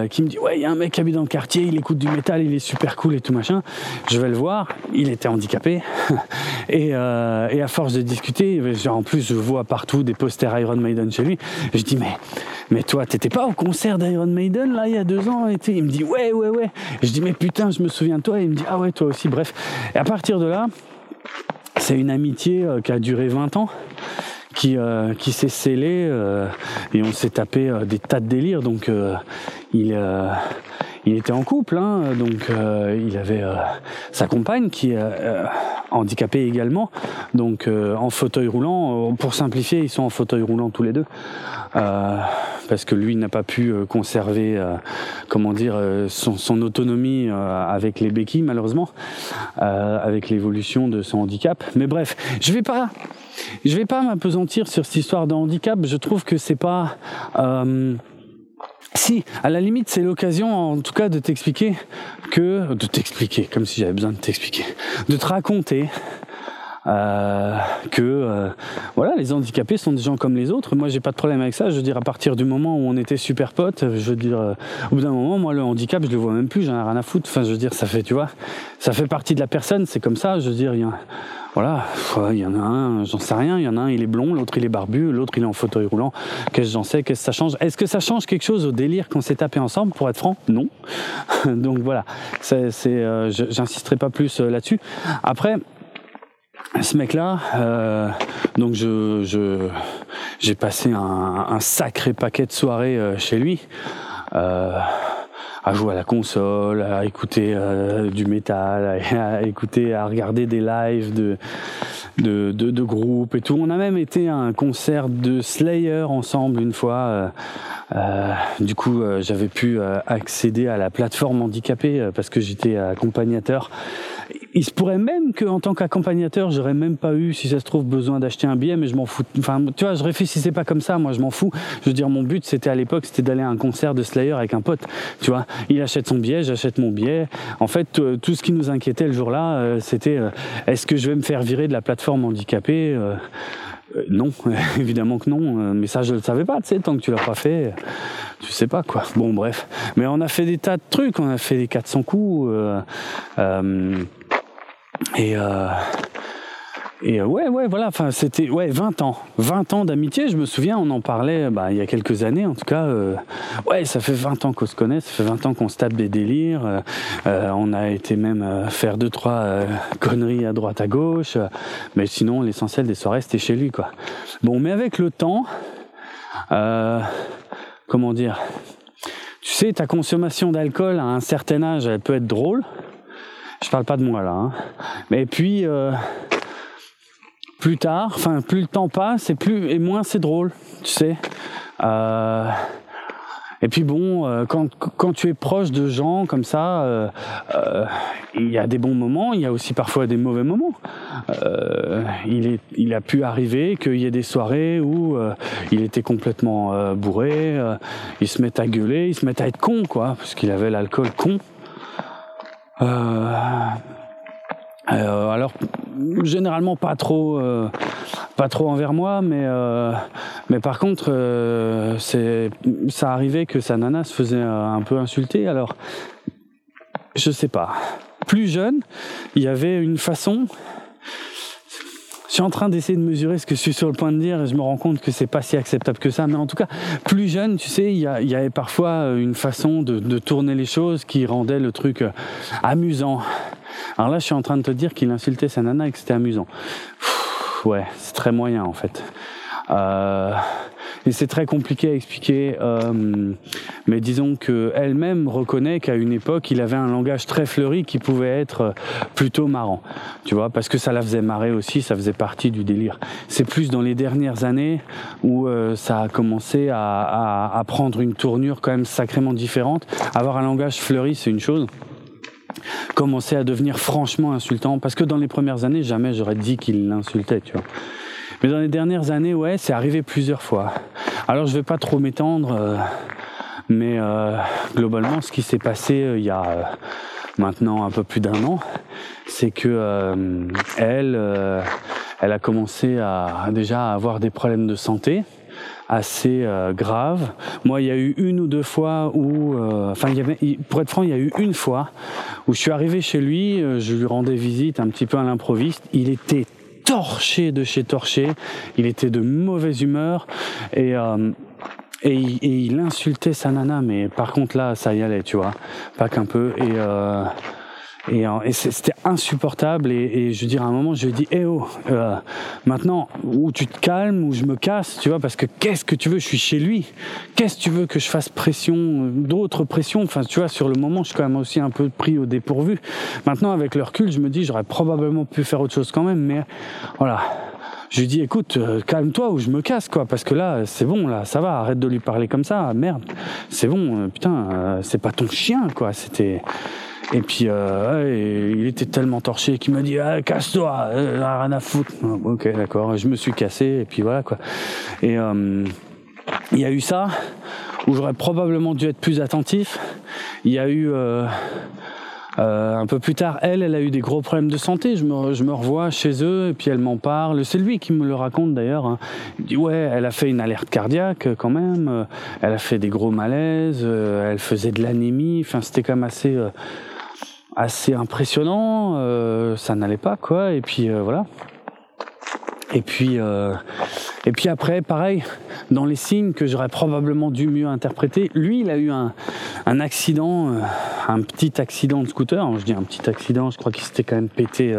qui me dit, ouais, il y a un mec qui habite dans le quartier, il écoute du métal, il est super cool et tout machin. Je vais le voir, il était handicapé, et, et à force de discuter, en plus, je vois partout des posters Iron Maiden chez lui. Je dis, mais mais toi, t'étais pas au concert d'Iron Maiden là il y a deux ans et Il me dit ouais, ouais, ouais. je dis mais putain, je me souviens de toi. Et il me dit ah ouais, toi aussi. Bref. Et à partir de là, c'est une amitié euh, qui a duré 20 ans. Qui, euh, qui s'est scellée euh, et on s'est tapé des tas de délires donc il il était en couple, hein, donc euh, il avait euh, sa compagne qui est euh, handicapée également, donc en fauteuil roulant. Pour simplifier, ils sont en fauteuil roulant tous les deux, parce que lui n'a pas pu conserver, comment dire, son, son autonomie avec les béquilles malheureusement, avec l'évolution de son handicap. Mais bref, je vais pas, je vais pas m'apesantir sur cette histoire de handicap. Je trouve que c'est pas si, à la limite, c'est l'occasion, en tout cas, de t'expliquer que, de t'expliquer, comme si j'avais besoin de t'expliquer, de te raconter euh, que euh, voilà, les handicapés sont des gens comme les autres. Moi, j'ai pas de problème avec ça. Je veux dire, à partir du moment où on était super potes, je veux dire, euh, au bout d'un moment, moi, le handicap, je le vois même plus. J'en ai rien à foutre. Enfin, je veux dire, ça fait, tu vois, ça fait partie de la personne. C'est comme ça. Je veux dire, il y a, voilà, il y en a un, j'en sais rien. Il y en a un, il est blond, l'autre il est barbu, l'autre il est en fauteuil roulant. Qu'est-ce que j'en sais? Qu'est-ce que ça change? Est-ce que ça change quelque chose au délire qu'on s'est tapé ensemble? Pour être franc, non. Donc voilà, c'est, j'insisterai pas plus là-dessus. Après ce mec-là, euh, donc je, j'ai passé un, sacré paquet de soirées euh, chez lui, euh, à jouer à la console, à écouter du métal, à, écouter, à regarder des lives de, de, de, groupes et tout. On a même été à un concert de Slayer ensemble une fois. du coup, j'avais pu accéder à la plateforme handicapée parce que j'étais accompagnateur il se pourrait même qu'en tant qu'accompagnateur, j'aurais même pas eu, si ça se trouve, besoin d'acheter un billet, mais je m'en fous. Enfin, tu vois, je réfléchissais pas comme ça, moi, je m'en fous. Je veux dire, mon but, c'était à l'époque, c'était d'aller à un concert de Slayer avec un pote. Tu vois, il achète son billet, j'achète mon billet. En fait, euh, tout ce qui nous inquiétait le jour-là, euh, c'était euh, est-ce que je vais me faire virer de la plateforme handicapée non, évidemment que non. Mais ça, je le savais pas. Tu sais, tant que tu l'as pas fait, tu sais pas quoi. Bon, bref. Mais on a fait des tas de trucs. On a fait des 400 coups. Et euh, et euh, ouais, ouais, voilà, enfin, c'était ouais, 20 ans. 20 ans d'amitié, je me souviens, on en parlait bah, il y a quelques années, en tout cas. Euh, ouais, ça fait 20 ans qu'on se connaît, ça fait 20 ans qu'on se tape des délires. Euh, on a été même faire deux, trois conneries à droite, à gauche. mais sinon, l'essentiel des soirées, c'était chez lui, quoi. Bon, mais avec le temps, comment dire Tu sais, ta consommation d'alcool à un certain âge, elle peut être drôle. Je parle pas de moi là. Hein. Puis euh, plus tard, enfin plus le temps passe et plus et moins c'est drôle, tu sais. Euh, et puis bon, euh, quand, quand tu es proche de gens comme ça, il y a des bons moments, il y a aussi parfois des mauvais moments. il, est, il a pu arriver qu'il y ait des soirées où il était complètement bourré, il se met à gueuler, il se met à être con, quoi, parce qu'il avait l'alcool con. Euh, euh, alors généralement pas trop euh, pas trop envers moi mais par contre c'est ça arrivait que sa nana se faisait un peu insulter. Alors je sais pas. Plus jeune il y avait une façon je suis en train d'essayer de mesurer ce que je suis sur le point de dire et je me rends compte que c'est pas si acceptable que ça. Mais en tout cas, plus jeune, tu sais, il y, avait parfois une façon de, tourner les choses qui rendait le truc euh, amusant. Alors là, je suis en train de te dire qu'il insultait sa nana et que c'était amusant. ouais, c'est très moyen en fait. Euh, et c'est très compliqué à expliquer. Euh, mais disons que elle-même reconnaît qu'à une époque, il avait un langage très fleuri qui pouvait être plutôt marrant. Tu vois, parce que ça la faisait marrer aussi, ça faisait partie du délire. C'est plus dans les dernières années où euh, ça a commencé à prendre une tournure quand même sacrément différente. Avoir un langage fleuri, c'est une chose commencer à devenir franchement insultant parce que dans les premières années jamais j'aurais dit qu'il l'insultait tu vois mais dans les dernières années, ouais, c'est arrivé plusieurs fois. Alors je vais pas trop m'étendre, euh, mais euh, globalement, ce qui s'est passé euh, il y a maintenant un peu plus d'un an, c'est que elle, elle a commencé à déjà avoir des problèmes de santé assez graves. Moi, il y a eu une ou deux fois où, enfin, pour être franc, il y a eu une fois où je suis arrivé chez lui, je lui rendais visite un petit peu à l'improviste. Il était torché de chez torché. Il était de mauvaise humeur et euh, et, il insultait sa nana, mais par contre là, ça y allait, tu vois, pas qu'un peu. Et euh, et, euh, et c'était insupportable. Et, et, je veux dire, à un moment, je lui ai dit, eh oh, euh, maintenant, ou tu te calmes, ou je me casse, tu vois, parce que qu'est-ce que tu veux Je suis chez lui. Qu'est-ce que tu veux que je fasse pression, d'autres pressions? Enfin, tu vois, sur le moment, je suis quand même aussi un peu pris au dépourvu. Maintenant, avec le recul, je me dis, j'aurais probablement pu faire autre chose quand même, mais voilà. Je lui dis, écoute, euh, calme-toi ou je me casse, quoi, parce que là, c'est bon, là, ça va, arrête de lui parler comme ça, merde, c'est bon, putain, c'est pas ton chien, quoi, c'était, et puis, euh, il était tellement torché qu'il m'a dit ah, casse-toi, euh, rien à foutre. ok, d'accord. Je me suis cassé et puis voilà quoi. Et euh, il y a eu ça où j'aurais probablement dû être plus attentif. Il y a eu Euh, un peu plus tard, elle, elle a eu des gros problèmes de santé. Je me, je me revois chez eux et puis elle m'en parle. C'est lui qui me le raconte d'ailleurs. Hein. Il dit ouais, elle a fait une alerte cardiaque quand même. Euh, elle a fait des gros malaises. Euh, elle faisait de l'anémie. Enfin, c'était quand même assez assez impressionnant. ça n'allait pas quoi. Et puis voilà. Et puis, euh, et puis après, pareil, dans les signes que j'aurais probablement dû mieux interpréter, lui, il a eu un, un accident, euh, un petit accident de scooter. Je dis un petit accident, je crois qu'il s'était quand même pété.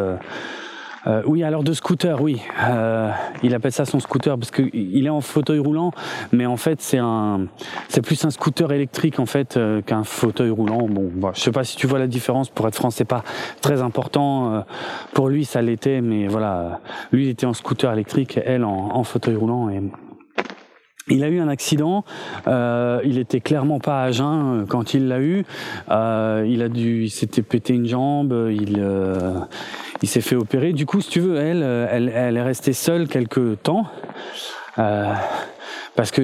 Euh, oui, alors de scooter, oui. Euh, il appelle ça son scooter parce qu'il est en fauteuil roulant, mais en fait c'est un, c'est plus un scooter électrique en fait euh, qu'un fauteuil roulant. Bon, bah, je sais pas si tu vois la différence. Pour être franc, c'est pas très important. Euh, pour lui, ça l'était, mais voilà, lui il était en scooter électrique, elle en, en fauteuil roulant et il a eu un accident. Euh, il était clairement pas à jeun euh, quand il l'a eu. Euh, il a dû, il s'était pété une jambe. Il, il s'est fait opérer. Du coup, si tu veux, elle, elle, elle est restée seule quelques temps. Parce que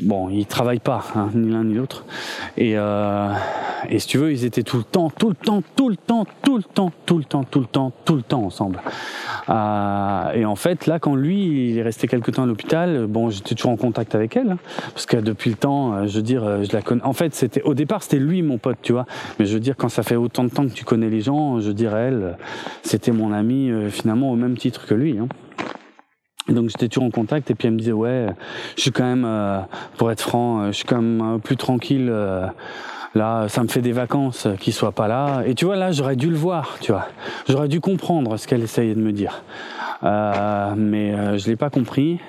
bon, ils travaillent pas, hein, ni l'un ni l'autre. Et, et si tu veux, ils étaient tout le temps, tout le temps, tout le temps, tout le temps, tout le temps, tout le temps, tout le temps ensemble. Euh, et en fait, là, quand lui, il est resté quelque temps à l'hôpital, bon, j'étais toujours en contact avec elle, hein, parce que depuis le temps, euh, je veux dire, euh, je la connais. En fait, c'était au départ, c'était lui, mon pote, tu vois. Mais je veux dire, quand ça fait autant de temps que tu connais les gens, je dirais elle, c'était mon ami, finalement, au même titre que lui. Hein. Donc j'étais toujours en contact et puis elle me disait ouais, je suis quand même, euh, pour être franc, euh, je suis quand même euh, plus tranquille. Là, ça me fait des vacances qu'il soit pas là. Et tu vois là, j'aurais dû le voir, tu vois. J'aurais dû comprendre ce qu'elle essayait de me dire, mais je l'ai pas compris.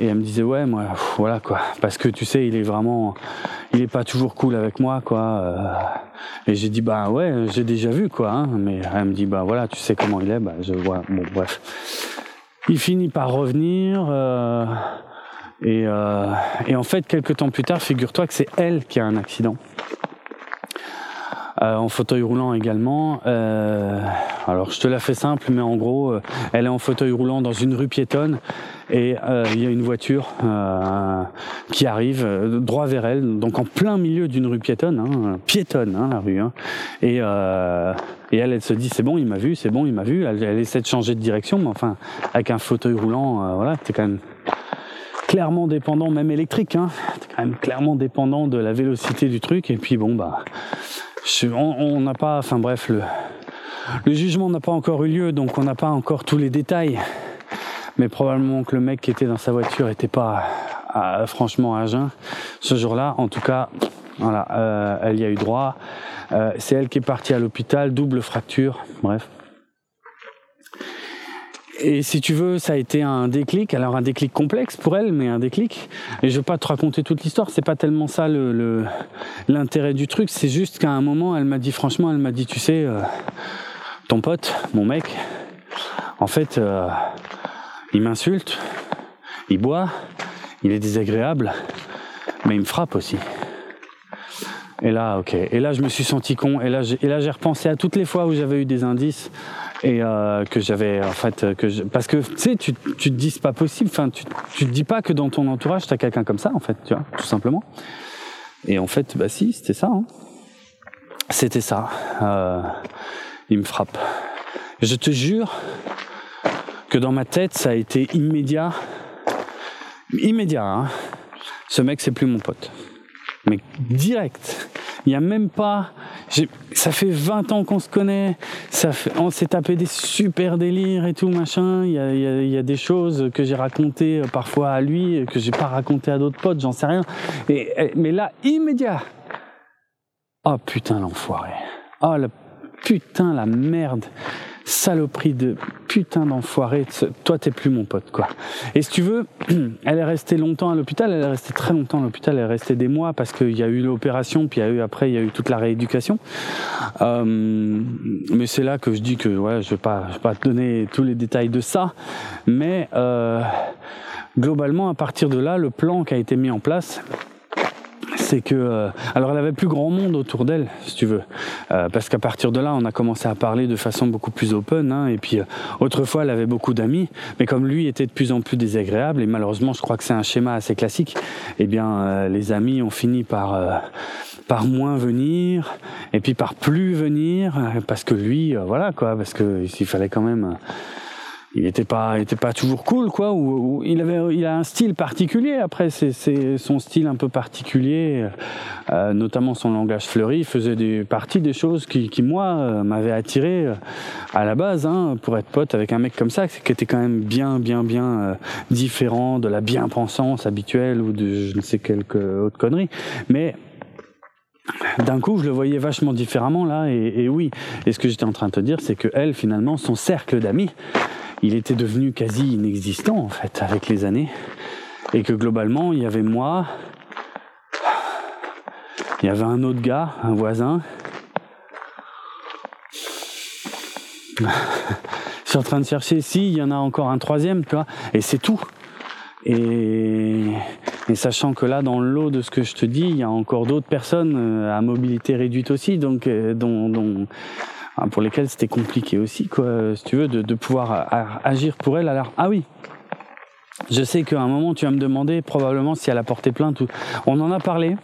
Et elle me disait ouais, moi, voilà quoi, parce que tu sais, il est vraiment, il est pas toujours cool avec moi quoi. et j'ai dit bah ouais, j'ai déjà vu quoi. Hein, mais elle me dit bah voilà, tu sais comment il est, bah je vois. Bon bref. Il finit par revenir. Euh, et, euh, et, en fait, quelques temps plus tard, figure-toi que c'est elle qui a un accident. Euh, en fauteuil roulant également. Euh, alors je te la fais simple, mais en gros, euh, elle est en fauteuil roulant dans une rue piétonne et euh, il y a une voiture qui arrive droit vers elle, donc en plein milieu d'une rue piétonne, hein, piétonne hein, la rue. Hein, et, et elle, elle se dit c'est bon, il m'a vu, c'est bon, il m'a vu. Elle, elle, essaie de changer de direction, mais enfin avec un fauteuil roulant, voilà, t'es quand même clairement dépendant, même électrique, hein, quand même clairement dépendant de la vélocité du truc. Et puis bon bah on n'a pas, enfin bref, le, jugement n'a pas encore eu lieu, donc on n'a pas encore tous les détails. Mais probablement que le mec qui était dans sa voiture n'était pas franchement à jeun ce jour-là. En tout cas, voilà, euh, elle y a eu droit. Euh, c'est elle qui est partie à l'hôpital, double fracture, bref. Et si tu veux, ça a été un déclic. Alors un déclic complexe pour elle, mais un déclic. Et je vais pas te raconter toute l'histoire. C'est pas tellement ça le l'intérêt du truc. C'est juste qu'à un moment, elle m'a dit franchement, elle m'a dit, tu sais, euh, ton pote, mon mec, en fait, euh, il m'insulte, il boit, il est désagréable, mais il me frappe aussi. Et là, ok. Et là, je me suis senti con. Et là, j'ai, et là, j'ai repensé à toutes les fois où j'avais eu des indices et euh, que j'avais en fait que je, parce que tu sais tu, tu te dis c'est pas possible enfin tu, tu te dis pas que dans ton entourage t'as quelqu'un comme ça en fait tu vois tout simplement et en fait bah si c'était ça hein. c'était ça euh, il me frappe je te jure que dans ma tête ça a été immédiat immédiat hein. ce mec c'est plus mon pote mais direct il n'y a même pas. Ça fait 20 ans qu'on se connaît. Ça on s'est tapé des super délires et tout machin. Il y a, des choses que j'ai racontées euh, parfois à lui que j'ai pas racontées à d'autres potes. J'en sais rien. Mais là, immédiat. Oh putain l'enfoiré. Oh le putain la merde saloperie de putain d'enfoiré, toi t'es plus mon pote quoi. Et si tu veux, elle est restée longtemps à l'hôpital, elle est restée très longtemps à l'hôpital, elle est restée des mois parce qu'il y a eu l'opération, puis après il y a eu toute la rééducation. Euh, mais c'est là que je dis que ouais, je vais pas, vais pas te donner tous les détails de ça, mais euh, globalement à partir de là, le plan qui a été mis en place, c'est que euh, alors elle avait plus grand monde autour d'elle si tu veux. Euh, parce qu'à partir de là on a commencé à parler de façon beaucoup plus open hein, et puis euh, autrefois elle avait beaucoup d'amis mais comme lui était de plus en plus désagréable et malheureusement je crois que c'est un schéma assez classique eh bien les amis ont fini par par moins venir, et puis par plus venir, parce que lui, voilà quoi, parce que s'il fallait quand même il était pas, était pas toujours cool, quoi. Il avait, il a un style particulier. Après, c'est son style un peu particulier, euh, notamment son langage fleuri, faisait des parties des choses qui, moi, euh, m'avaient attiré euh, à la base, hein, pour être pote avec un mec comme ça, qui était quand même bien, bien, bien différent de la bien-pensance habituelle ou de je ne sais quelle autre connerie. Mais d'un coup, je le voyais vachement différemment là, et, et oui. Et ce que j'étais en train de te dire, c'est que elle, finalement, son cercle d'amis, il était devenu quasi inexistant en fait avec les années et que globalement il y avait moi, il y avait un autre gars, un voisin. Je suis en train de chercher si il y en a encore un troisième, tu vois, et c'est tout. Et, sachant que là, dans le lot de ce que je te dis, il y a encore d'autres personnes euh, à mobilité réduite aussi, donc euh, dont, pour lesquels c'était compliqué aussi, quoi, si tu veux, de, pouvoir agir pour elle. Alors, ah oui, je sais qu'à un moment, tu vas me demander probablement si elle a porté plainte. On en a parlé.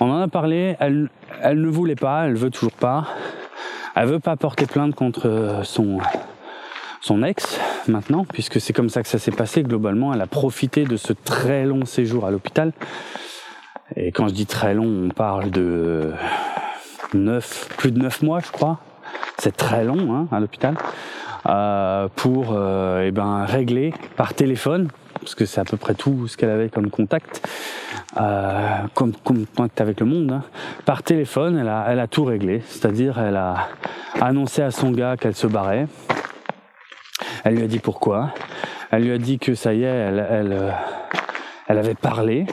On en a parlé. Elle, elle ne voulait pas. Elle veut toujours pas. Elle veut pas porter plainte contre son son ex maintenant, puisque c'est comme ça que ça s'est passé globalement. Elle a profité de ce très long séjour à l'hôpital. Et quand je dis très long, on parle de neuf, plus de neuf mois, je crois, c'est très long hein, à l'hôpital, euh, pour euh, eh ben, régler par téléphone, parce que c'est à peu près tout ce qu'elle avait comme contact, euh, comme, contact avec le monde, hein. par téléphone, elle a, elle a tout réglé, c'est-à-dire elle a annoncé à son gars qu'elle se barrait, elle lui a dit pourquoi, elle lui a dit que ça y est, elle, elle, avait parlé,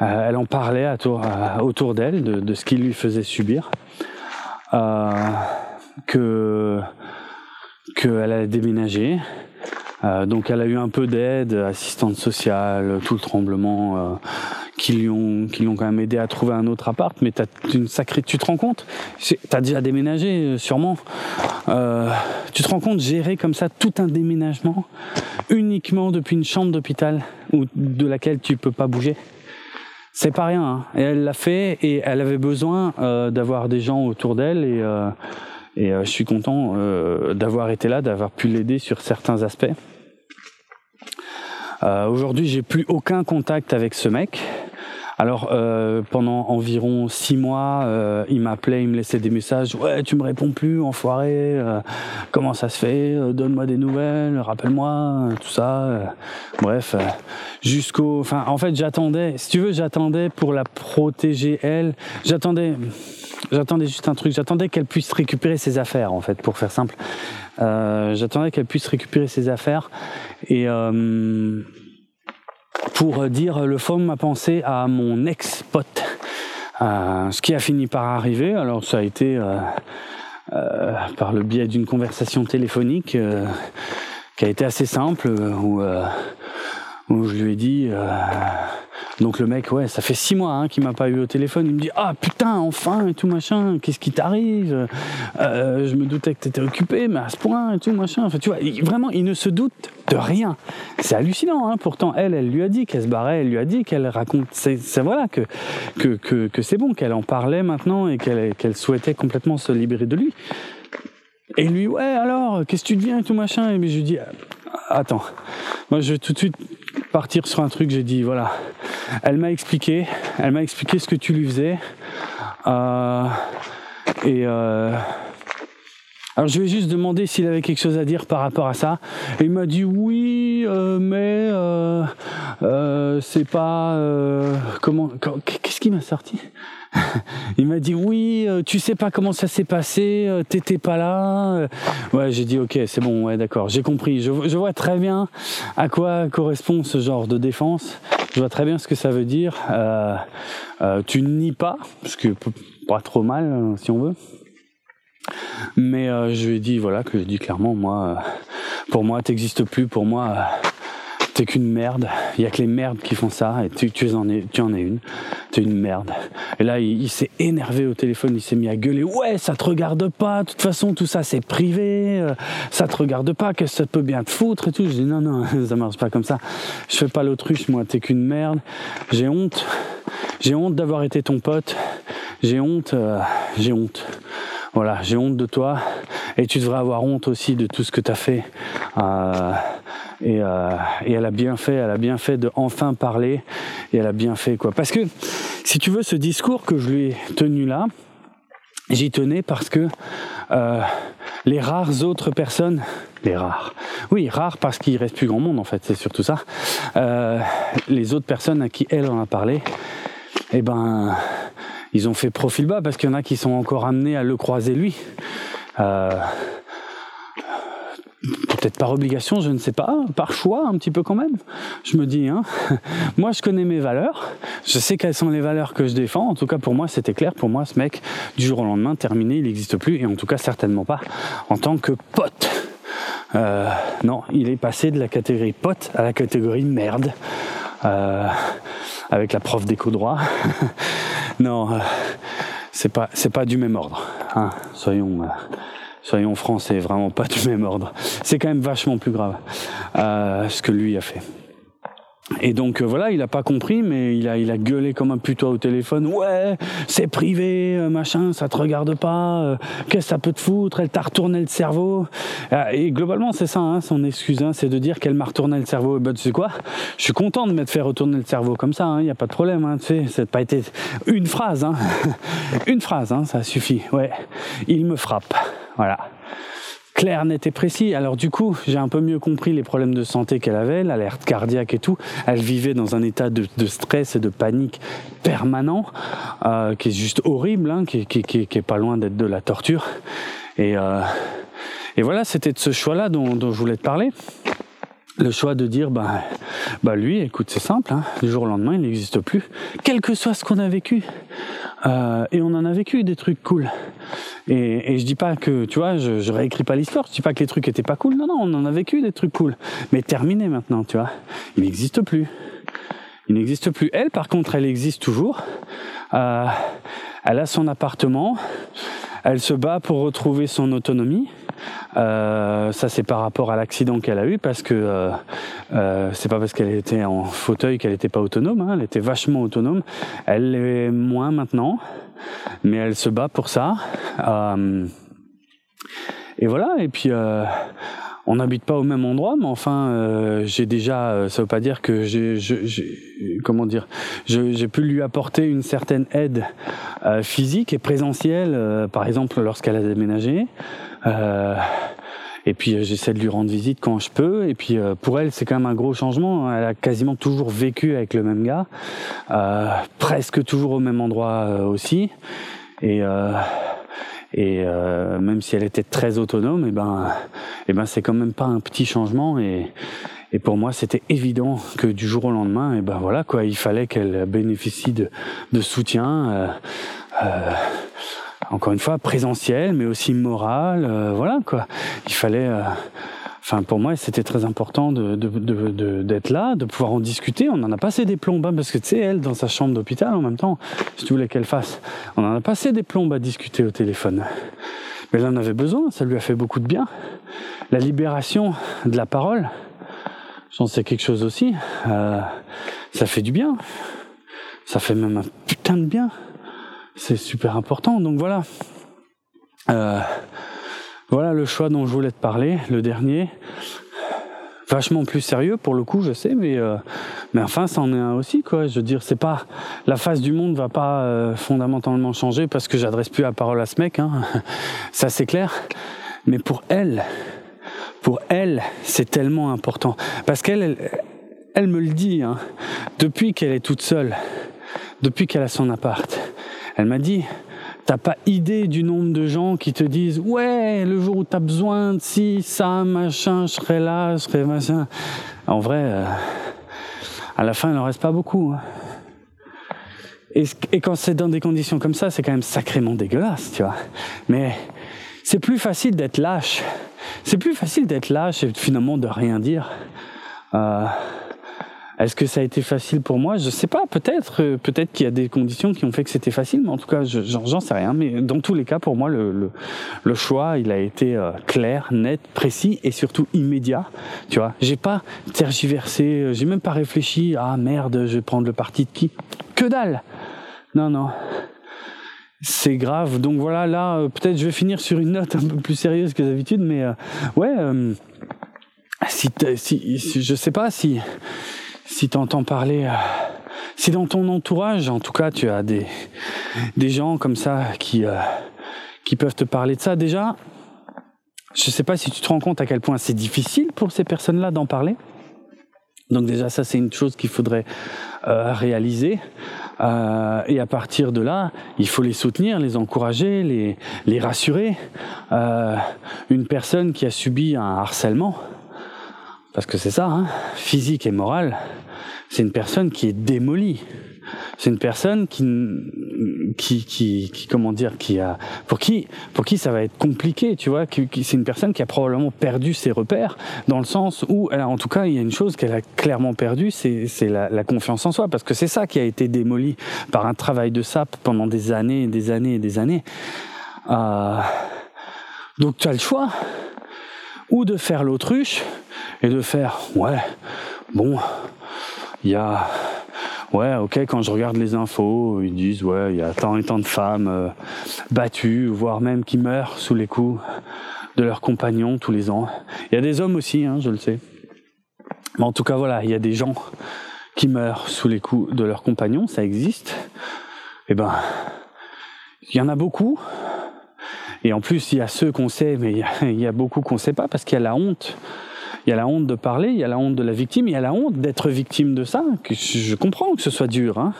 elle en parlait autour d'elle de, de, ce qu'il lui faisait subir. Euh, que qu'elle allait déménager. Euh, donc elle a eu un peu d'aide, assistante sociale, tout le tremblement, euh, qui lui ont qui l'ont quand même aidé à trouver un autre appart. Mais t'as une sacrée, tu te rends compte? T'as déjà déménagé, euh, sûrement. Euh, tu te rends compte gérer comme ça tout un déménagement uniquement depuis une chambre d'hôpital ou de laquelle tu peux pas bouger? C'est pas rien. Hein. Elle l'a fait et elle avait besoin euh, d'avoir des gens autour d'elle et euh, et euh, je suis content euh, d'avoir été là, d'avoir pu l'aider sur certains aspects. Euh, Aujourd'hui, j'ai plus aucun contact avec ce mec. Alors euh, pendant environ six mois, euh, il m'appelait, il me laissait des messages. Ouais, tu me réponds plus, enfoiré. Euh, comment ça se fait Donne-moi des nouvelles, rappelle-moi, tout ça. bref, jusqu'au. Enfin, en fait, j'attendais. Si tu veux, j'attendais pour la protéger elle. J'attendais. J'attendais juste un truc. J'attendais qu'elle puisse récupérer ses affaires, en fait, pour faire simple. j'attendais qu'elle puisse récupérer ses affaires et pour dire le fond m'a pensé à mon ex-pote. Euh, ce qui a fini par arriver, alors ça a été euh, euh, par le biais d'une conversation téléphonique qui a été assez simple, où, où je lui ai dit donc le mec, ouais, ça fait six mois hein, qu'il m'a pas eu au téléphone. Il me dit ah putain enfin et tout machin. Qu'est-ce qui t'arrive? Euh, Je me doutais que t'étais occupé, mais à ce point et tout machin. Enfin tu vois, vraiment il ne se doute de rien. C'est hallucinant. Hein. Pourtant elle, elle lui a dit qu'elle se barrait, elle lui a dit qu'elle raconte. C'est voilà que c'est bon qu'elle en parlait maintenant et qu'elle qu'elle souhaitait complètement se libérer de lui. Et lui, ouais, alors, qu'est-ce que tu deviens et tout machin? Et je lui dis, attends, moi je vais tout de suite partir sur un truc, j'ai dit, voilà, elle m'a expliqué, elle m'a expliqué ce que tu lui faisais. Euh, et euh, alors je vais juste demander s'il avait quelque chose à dire par rapport à ça. Et il m'a dit oui, euh, mais euh, euh, c'est pas comment. Qu'est-ce qui m'a sorti? Il m'a dit oui, tu sais pas comment ça s'est passé, t'étais pas là. Ouais, j'ai dit ok, c'est bon, ouais, d'accord, j'ai compris. Je, vois très bien à quoi correspond ce genre de défense. Je vois très bien ce que ça veut dire. tu nies pas, parce que pas trop mal si on veut. Mais euh, je lui ai dit voilà que je dis clairement moi euh, pour moi t'existes plus pour moi euh, t'es qu'une merde. Il y a que les merdes qui font ça et tu, tu en es tu en es une. T'es une merde. Et là il, s'est énervé au téléphone. Il s'est mis à gueuler. Ouais ça te regarde pas. De toute façon tout ça c'est privé. Ça te regarde pas. Que ça peut bien te foutre et tout. Je dis non non ça marche pas comme ça. Je fais pas l'autruche moi. T'es qu'une merde. J'ai honte. J'ai honte d'avoir été ton pote. J'ai honte, euh, j'ai honte. Voilà, j'ai honte de toi et tu devrais avoir honte aussi de tout ce que tu as fait. Euh, et, euh, et, elle a bien fait, elle a bien fait de enfin parler et elle a bien fait quoi. Parce que si tu veux, ce discours que je lui ai tenu là, j'y tenais parce que euh, les rares autres personnes, les rares, oui, rares parce qu'il reste plus grand monde en fait, c'est surtout ça. Euh, les autres personnes à qui elle en a parlé, eh ben, ils ont fait profil bas parce qu'il y en a qui sont encore amenés à le croiser lui. Euh, peut-être par obligation, je ne sais pas, par choix un petit peu quand même. Je me dis, hein, moi je connais mes valeurs, je sais quelles sont les valeurs que je défends. En tout cas pour moi c'était clair, pour moi ce mec du jour au lendemain terminé, il n'existe plus et en tout cas certainement pas en tant que pote. Euh, non, il est passé de la catégorie pote à la catégorie merde. Euh, avec la prof d'éco droit. non, euh, c'est pas c'est pas du même ordre. Hein, soyons euh, soyons francs, c'est vraiment pas du même ordre. C'est quand même vachement plus grave euh, ce que lui a fait. Et donc euh, voilà, il a pas compris, mais il a, il a gueulé comme un putois au téléphone. Ouais, c'est privé, euh, machin, ça te regarde pas. Euh, qu'est-ce que ça peut te foutre? Elle t'a retourné le cerveau. Et globalement, c'est ça, hein, son excuse, hein, c'est de dire qu'elle m'a retourné le cerveau. Et ben, tu sais quoi? Je suis content de m'être fait retourner le cerveau comme ça. Il hein, n'y a pas de problème. Hein, tu sais, ça pas été une phrase, hein, une phrase, hein, ça suffit. Ouais, il me frappe. Voilà clair, net et précis. Alors du coup, j'ai un peu mieux compris les problèmes de santé qu'elle avait, l'alerte cardiaque et tout. Elle vivait dans un état de, stress et de panique permanent, euh, qui est juste horrible, hein, qui, est pas loin d'être de la torture. Et, euh, voilà, c'était de ce choix-là dont je voulais te parler le choix de dire bah bah lui écoute c'est simple hein, du jour au lendemain il n'existe plus. Quel que soit ce qu'on a vécu euh, et on en a vécu des trucs cool. Et, et je dis pas que tu vois je, je réécris pas l'histoire. Je dis pas que les trucs étaient pas cool. Non non on en a vécu des trucs cool. Mais terminé maintenant tu vois. Il n'existe plus. Il n'existe plus. Elle par contre elle existe toujours. Euh, elle a son appartement. Elle se bat pour retrouver son autonomie euh, ça c'est par rapport à l'accident qu'elle a eu parce que euh, euh, c'est pas parce qu'elle était en fauteuil qu'elle n'était pas autonome. Hein, elle était vachement autonome. Elle l'est moins maintenant, mais elle se bat pour ça. Euh, et voilà. Et puis on n'habite pas au même endroit, mais enfin, euh, j'ai déjà, ça veut pas dire que j'ai, comment dire, j'ai pu lui apporter une certaine aide euh, physique et présentielle, euh, par exemple lorsqu'elle a déménagé. Euh, et puis j'essaie de lui rendre visite quand je peux. Et puis pour elle, c'est quand même un gros changement. Elle a quasiment toujours vécu avec le même gars, presque toujours au même endroit aussi. Et et même si elle était très autonome, et ben, et ben c'est quand même pas un petit changement. Et, et pour moi, c'était évident que du jour au lendemain, et ben voilà quoi, il fallait qu'elle bénéficie de, de soutien. Euh, euh, encore une fois, présentiel, mais aussi moral. Euh, voilà quoi. Il fallait. Enfin, pour moi, c'était très important de, de, de, d'être là, de pouvoir en discuter. On en a passé des plombes, hein, parce que tu sais, elle, dans sa chambre d'hôpital, en même temps, si tu voulais qu'elle fasse, on en a passé des plombes à discuter au téléphone. Mais elle en avait besoin, ça lui a fait beaucoup de bien. La libération de la parole, j'en sais quelque chose aussi. Euh, ça fait du bien. Ça fait même un putain de bien. C'est super important. Donc voilà. Euh, voilà le choix dont je voulais te parler, le dernier. Vachement plus sérieux pour le coup, je sais, mais euh, mais enfin, c'en est un aussi, quoi. Je veux dire, c'est pas la face du monde va pas euh, fondamentalement changer parce que j'adresse plus la parole à ce mec, hein. ça c'est clair. Mais pour elle, pour elle, c'est tellement important. Parce qu'elle, elle, me le dit, hein, depuis qu'elle est toute seule, depuis qu'elle a son appart, elle m'a dit, t'as pas idée du nombre de gens qui te disent, ouais, le jour où t'as besoin de ci, ça, machin, je serai là, je serai machin. En vrai, euh, à la fin, il n'en reste pas beaucoup. Hein. Et, et quand c'est dans des conditions comme ça, c'est quand même sacrément dégueulasse, tu vois. Mais c'est plus facile d'être lâche c'est plus facile d'être lâche et finalement de rien dire. Euh, est-ce que ça a été facile pour moi? Je sais pas, peut-être. Euh, peut-être qu'il y a des conditions qui ont fait que c'était facile, mais en tout cas, j'en sais rien. Mais dans tous les cas, pour moi, le, choix, il a été euh, clair, net, précis et surtout immédiat. Tu vois, j'ai pas tergiversé, euh, j'ai même pas réfléchi. Ah merde, je vais prendre le parti de qui? Que dalle Non, non. c'est grave. Donc voilà, là, peut-être je vais finir sur une note un peu plus sérieuse que d'habitude, mais euh, ouais, euh, si, si, je sais pas si si t'entends parler, si dans ton entourage, en tout cas, tu as des des gens comme ça qui qui peuvent te parler de ça. Déjà, je sais pas si tu te rends compte à quel point c'est difficile pour ces personnes-là d'en parler. Donc déjà, ça c'est une chose qu'il faudrait réaliser. Euh, et à partir de là, il faut les soutenir, les encourager, les, les rassurer. Euh, une personne qui a subi un harcèlement, parce que c'est ça, hein, physique et moral, c'est une personne qui est démolie. C'est une personne qui, qui, qui, qui, comment dire, qui a, pour qui, pour qui ça va être compliqué, tu vois, qui, c'est une personne qui a probablement perdu ses repères, dans le sens où, elle en tout cas, il y a une chose qu'elle a clairement perdue, c'est, c'est la, la, confiance en soi, parce que c'est ça qui a été démoli par un travail de sape pendant des années et des années et des années. Euh, donc tu as le choix, ou de faire l'autruche, et de faire, ouais, bon, il y a ouais, ok, quand je regarde les infos, ils disent, ouais, il y a tant et tant de femmes euh, battues, voire même qui meurent sous les coups de leurs compagnons tous les ans. Il y a des hommes aussi, hein, je le sais. Mais en tout cas, voilà, il y a des gens qui meurent sous les coups de leurs compagnons, ça existe. Eh ben, il y en a beaucoup. Et en plus, il y a ceux qu'on sait, mais il y a, beaucoup qu'on sait pas parce qu'il y a la honte il y a la honte de parler, il y a la honte de la victime, il y a la honte d'être victime de ça. Je comprends que ce soit dur, hein.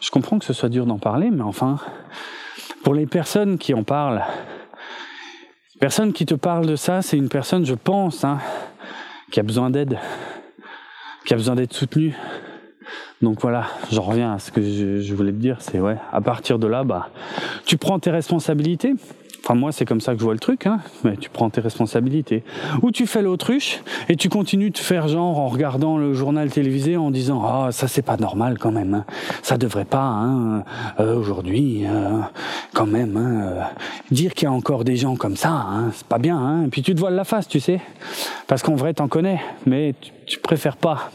Je comprends que ce soit dur d'en parler, mais enfin, pour les personnes qui en parlent, personne qui te parle de ça, c'est une personne, je pense, hein, qui a besoin d'aide, qui a besoin d'être soutenue. Donc voilà, j'en reviens à ce que je, je voulais te dire, c'est ouais, à partir de là, bah, tu prends tes responsabilités. Enfin, moi, c'est comme ça que je vois le truc, hein. Mais tu prends tes responsabilités. Ou tu fais l'autruche et tu continues de faire genre en regardant le journal télévisé en disant ah oh, ça c'est pas normal quand même, hein. ça devrait pas hein, euh, aujourd'hui euh, quand même hein, euh, dire qu'il y a encore des gens comme ça, hein, c'est pas bien. Hein. Et puis tu te voiles la face, tu sais, parce qu'en vrai t'en connais, mais tu, tu préfères pas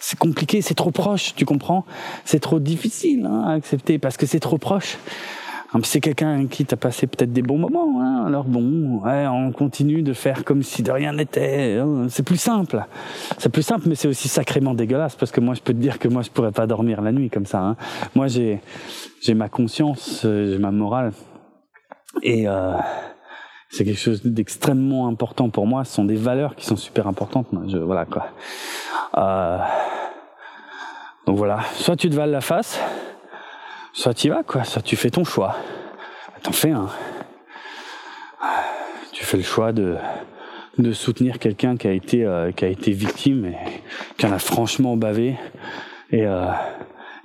c'est compliqué, c'est trop proche, tu comprends C'est trop difficile hein, à accepter parce que c'est trop proche. Ah, c'est quelqu'un qui t'a passé peut-être des bons moments. Hein. Alors bon, ouais, on continue de faire comme si de rien n'était. Hein. C'est plus simple. C'est plus simple, mais c'est aussi sacrément dégueulasse parce que moi, je peux te dire que moi, je pourrais pas dormir la nuit comme ça. Hein. Moi, j'ai j'ai ma conscience, euh, j'ai ma morale, et euh, c'est quelque chose d'extrêmement important pour moi. Ce sont des valeurs qui sont super importantes. Je, voilà quoi. Euh, donc voilà, soit tu te vales la face soit tu vas, quoi, soit tu fais ton choix. T'en fais un. Tu fais le choix de, soutenir quelqu'un qui a été euh, qui a été victime et qui en a franchement bavé et euh,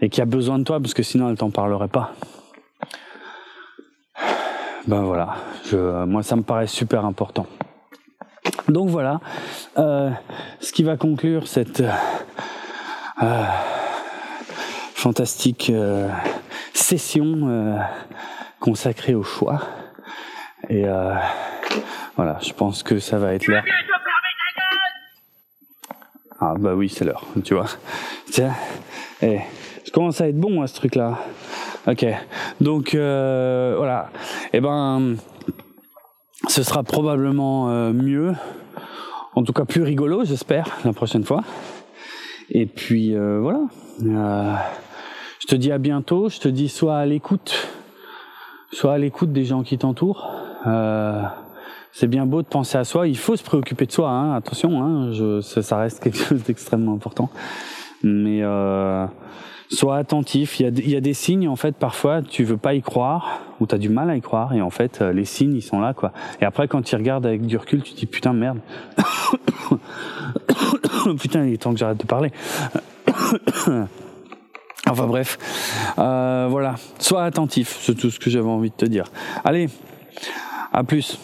et qui a besoin de toi parce que sinon elle t'en parlerait pas. Ben voilà, moi ça me paraît super important. Donc voilà, euh, ce qui va conclure cette fantastique session euh, consacrée au choix. Et euh, voilà, je pense que ça va être l'heure. Ah bah oui, c'est l'heure, tu vois. Tiens, eh, je commence à être bon à ce truc-là. Ok, donc euh, voilà. Et eh ben, ce sera probablement euh, mieux, en tout cas plus rigolo, j'espère, la prochaine fois. Et puis euh, voilà. Je te dis à bientôt. Je te dis soit à l'écoute, soit à l'écoute des gens qui t'entourent. Euh, c'est bien beau de penser à soi. Il faut se préoccuper de soi. Hein. Attention, hein, je, ça, reste quelque chose d'extrêmement important. Mais euh, sois attentif. Il y, a, il y, a, des signes en fait. Parfois, tu veux pas y croire ou tu as du mal à y croire. Et en fait, euh, les signes, ils sont là, quoi. Et après, quand tu regardes avec du recul, tu te dis putain merde. putain, il est temps que j'arrête de parler. Enfin bref, euh, voilà, sois attentif, c'est tout ce que j'avais envie de te dire. Allez, à plus.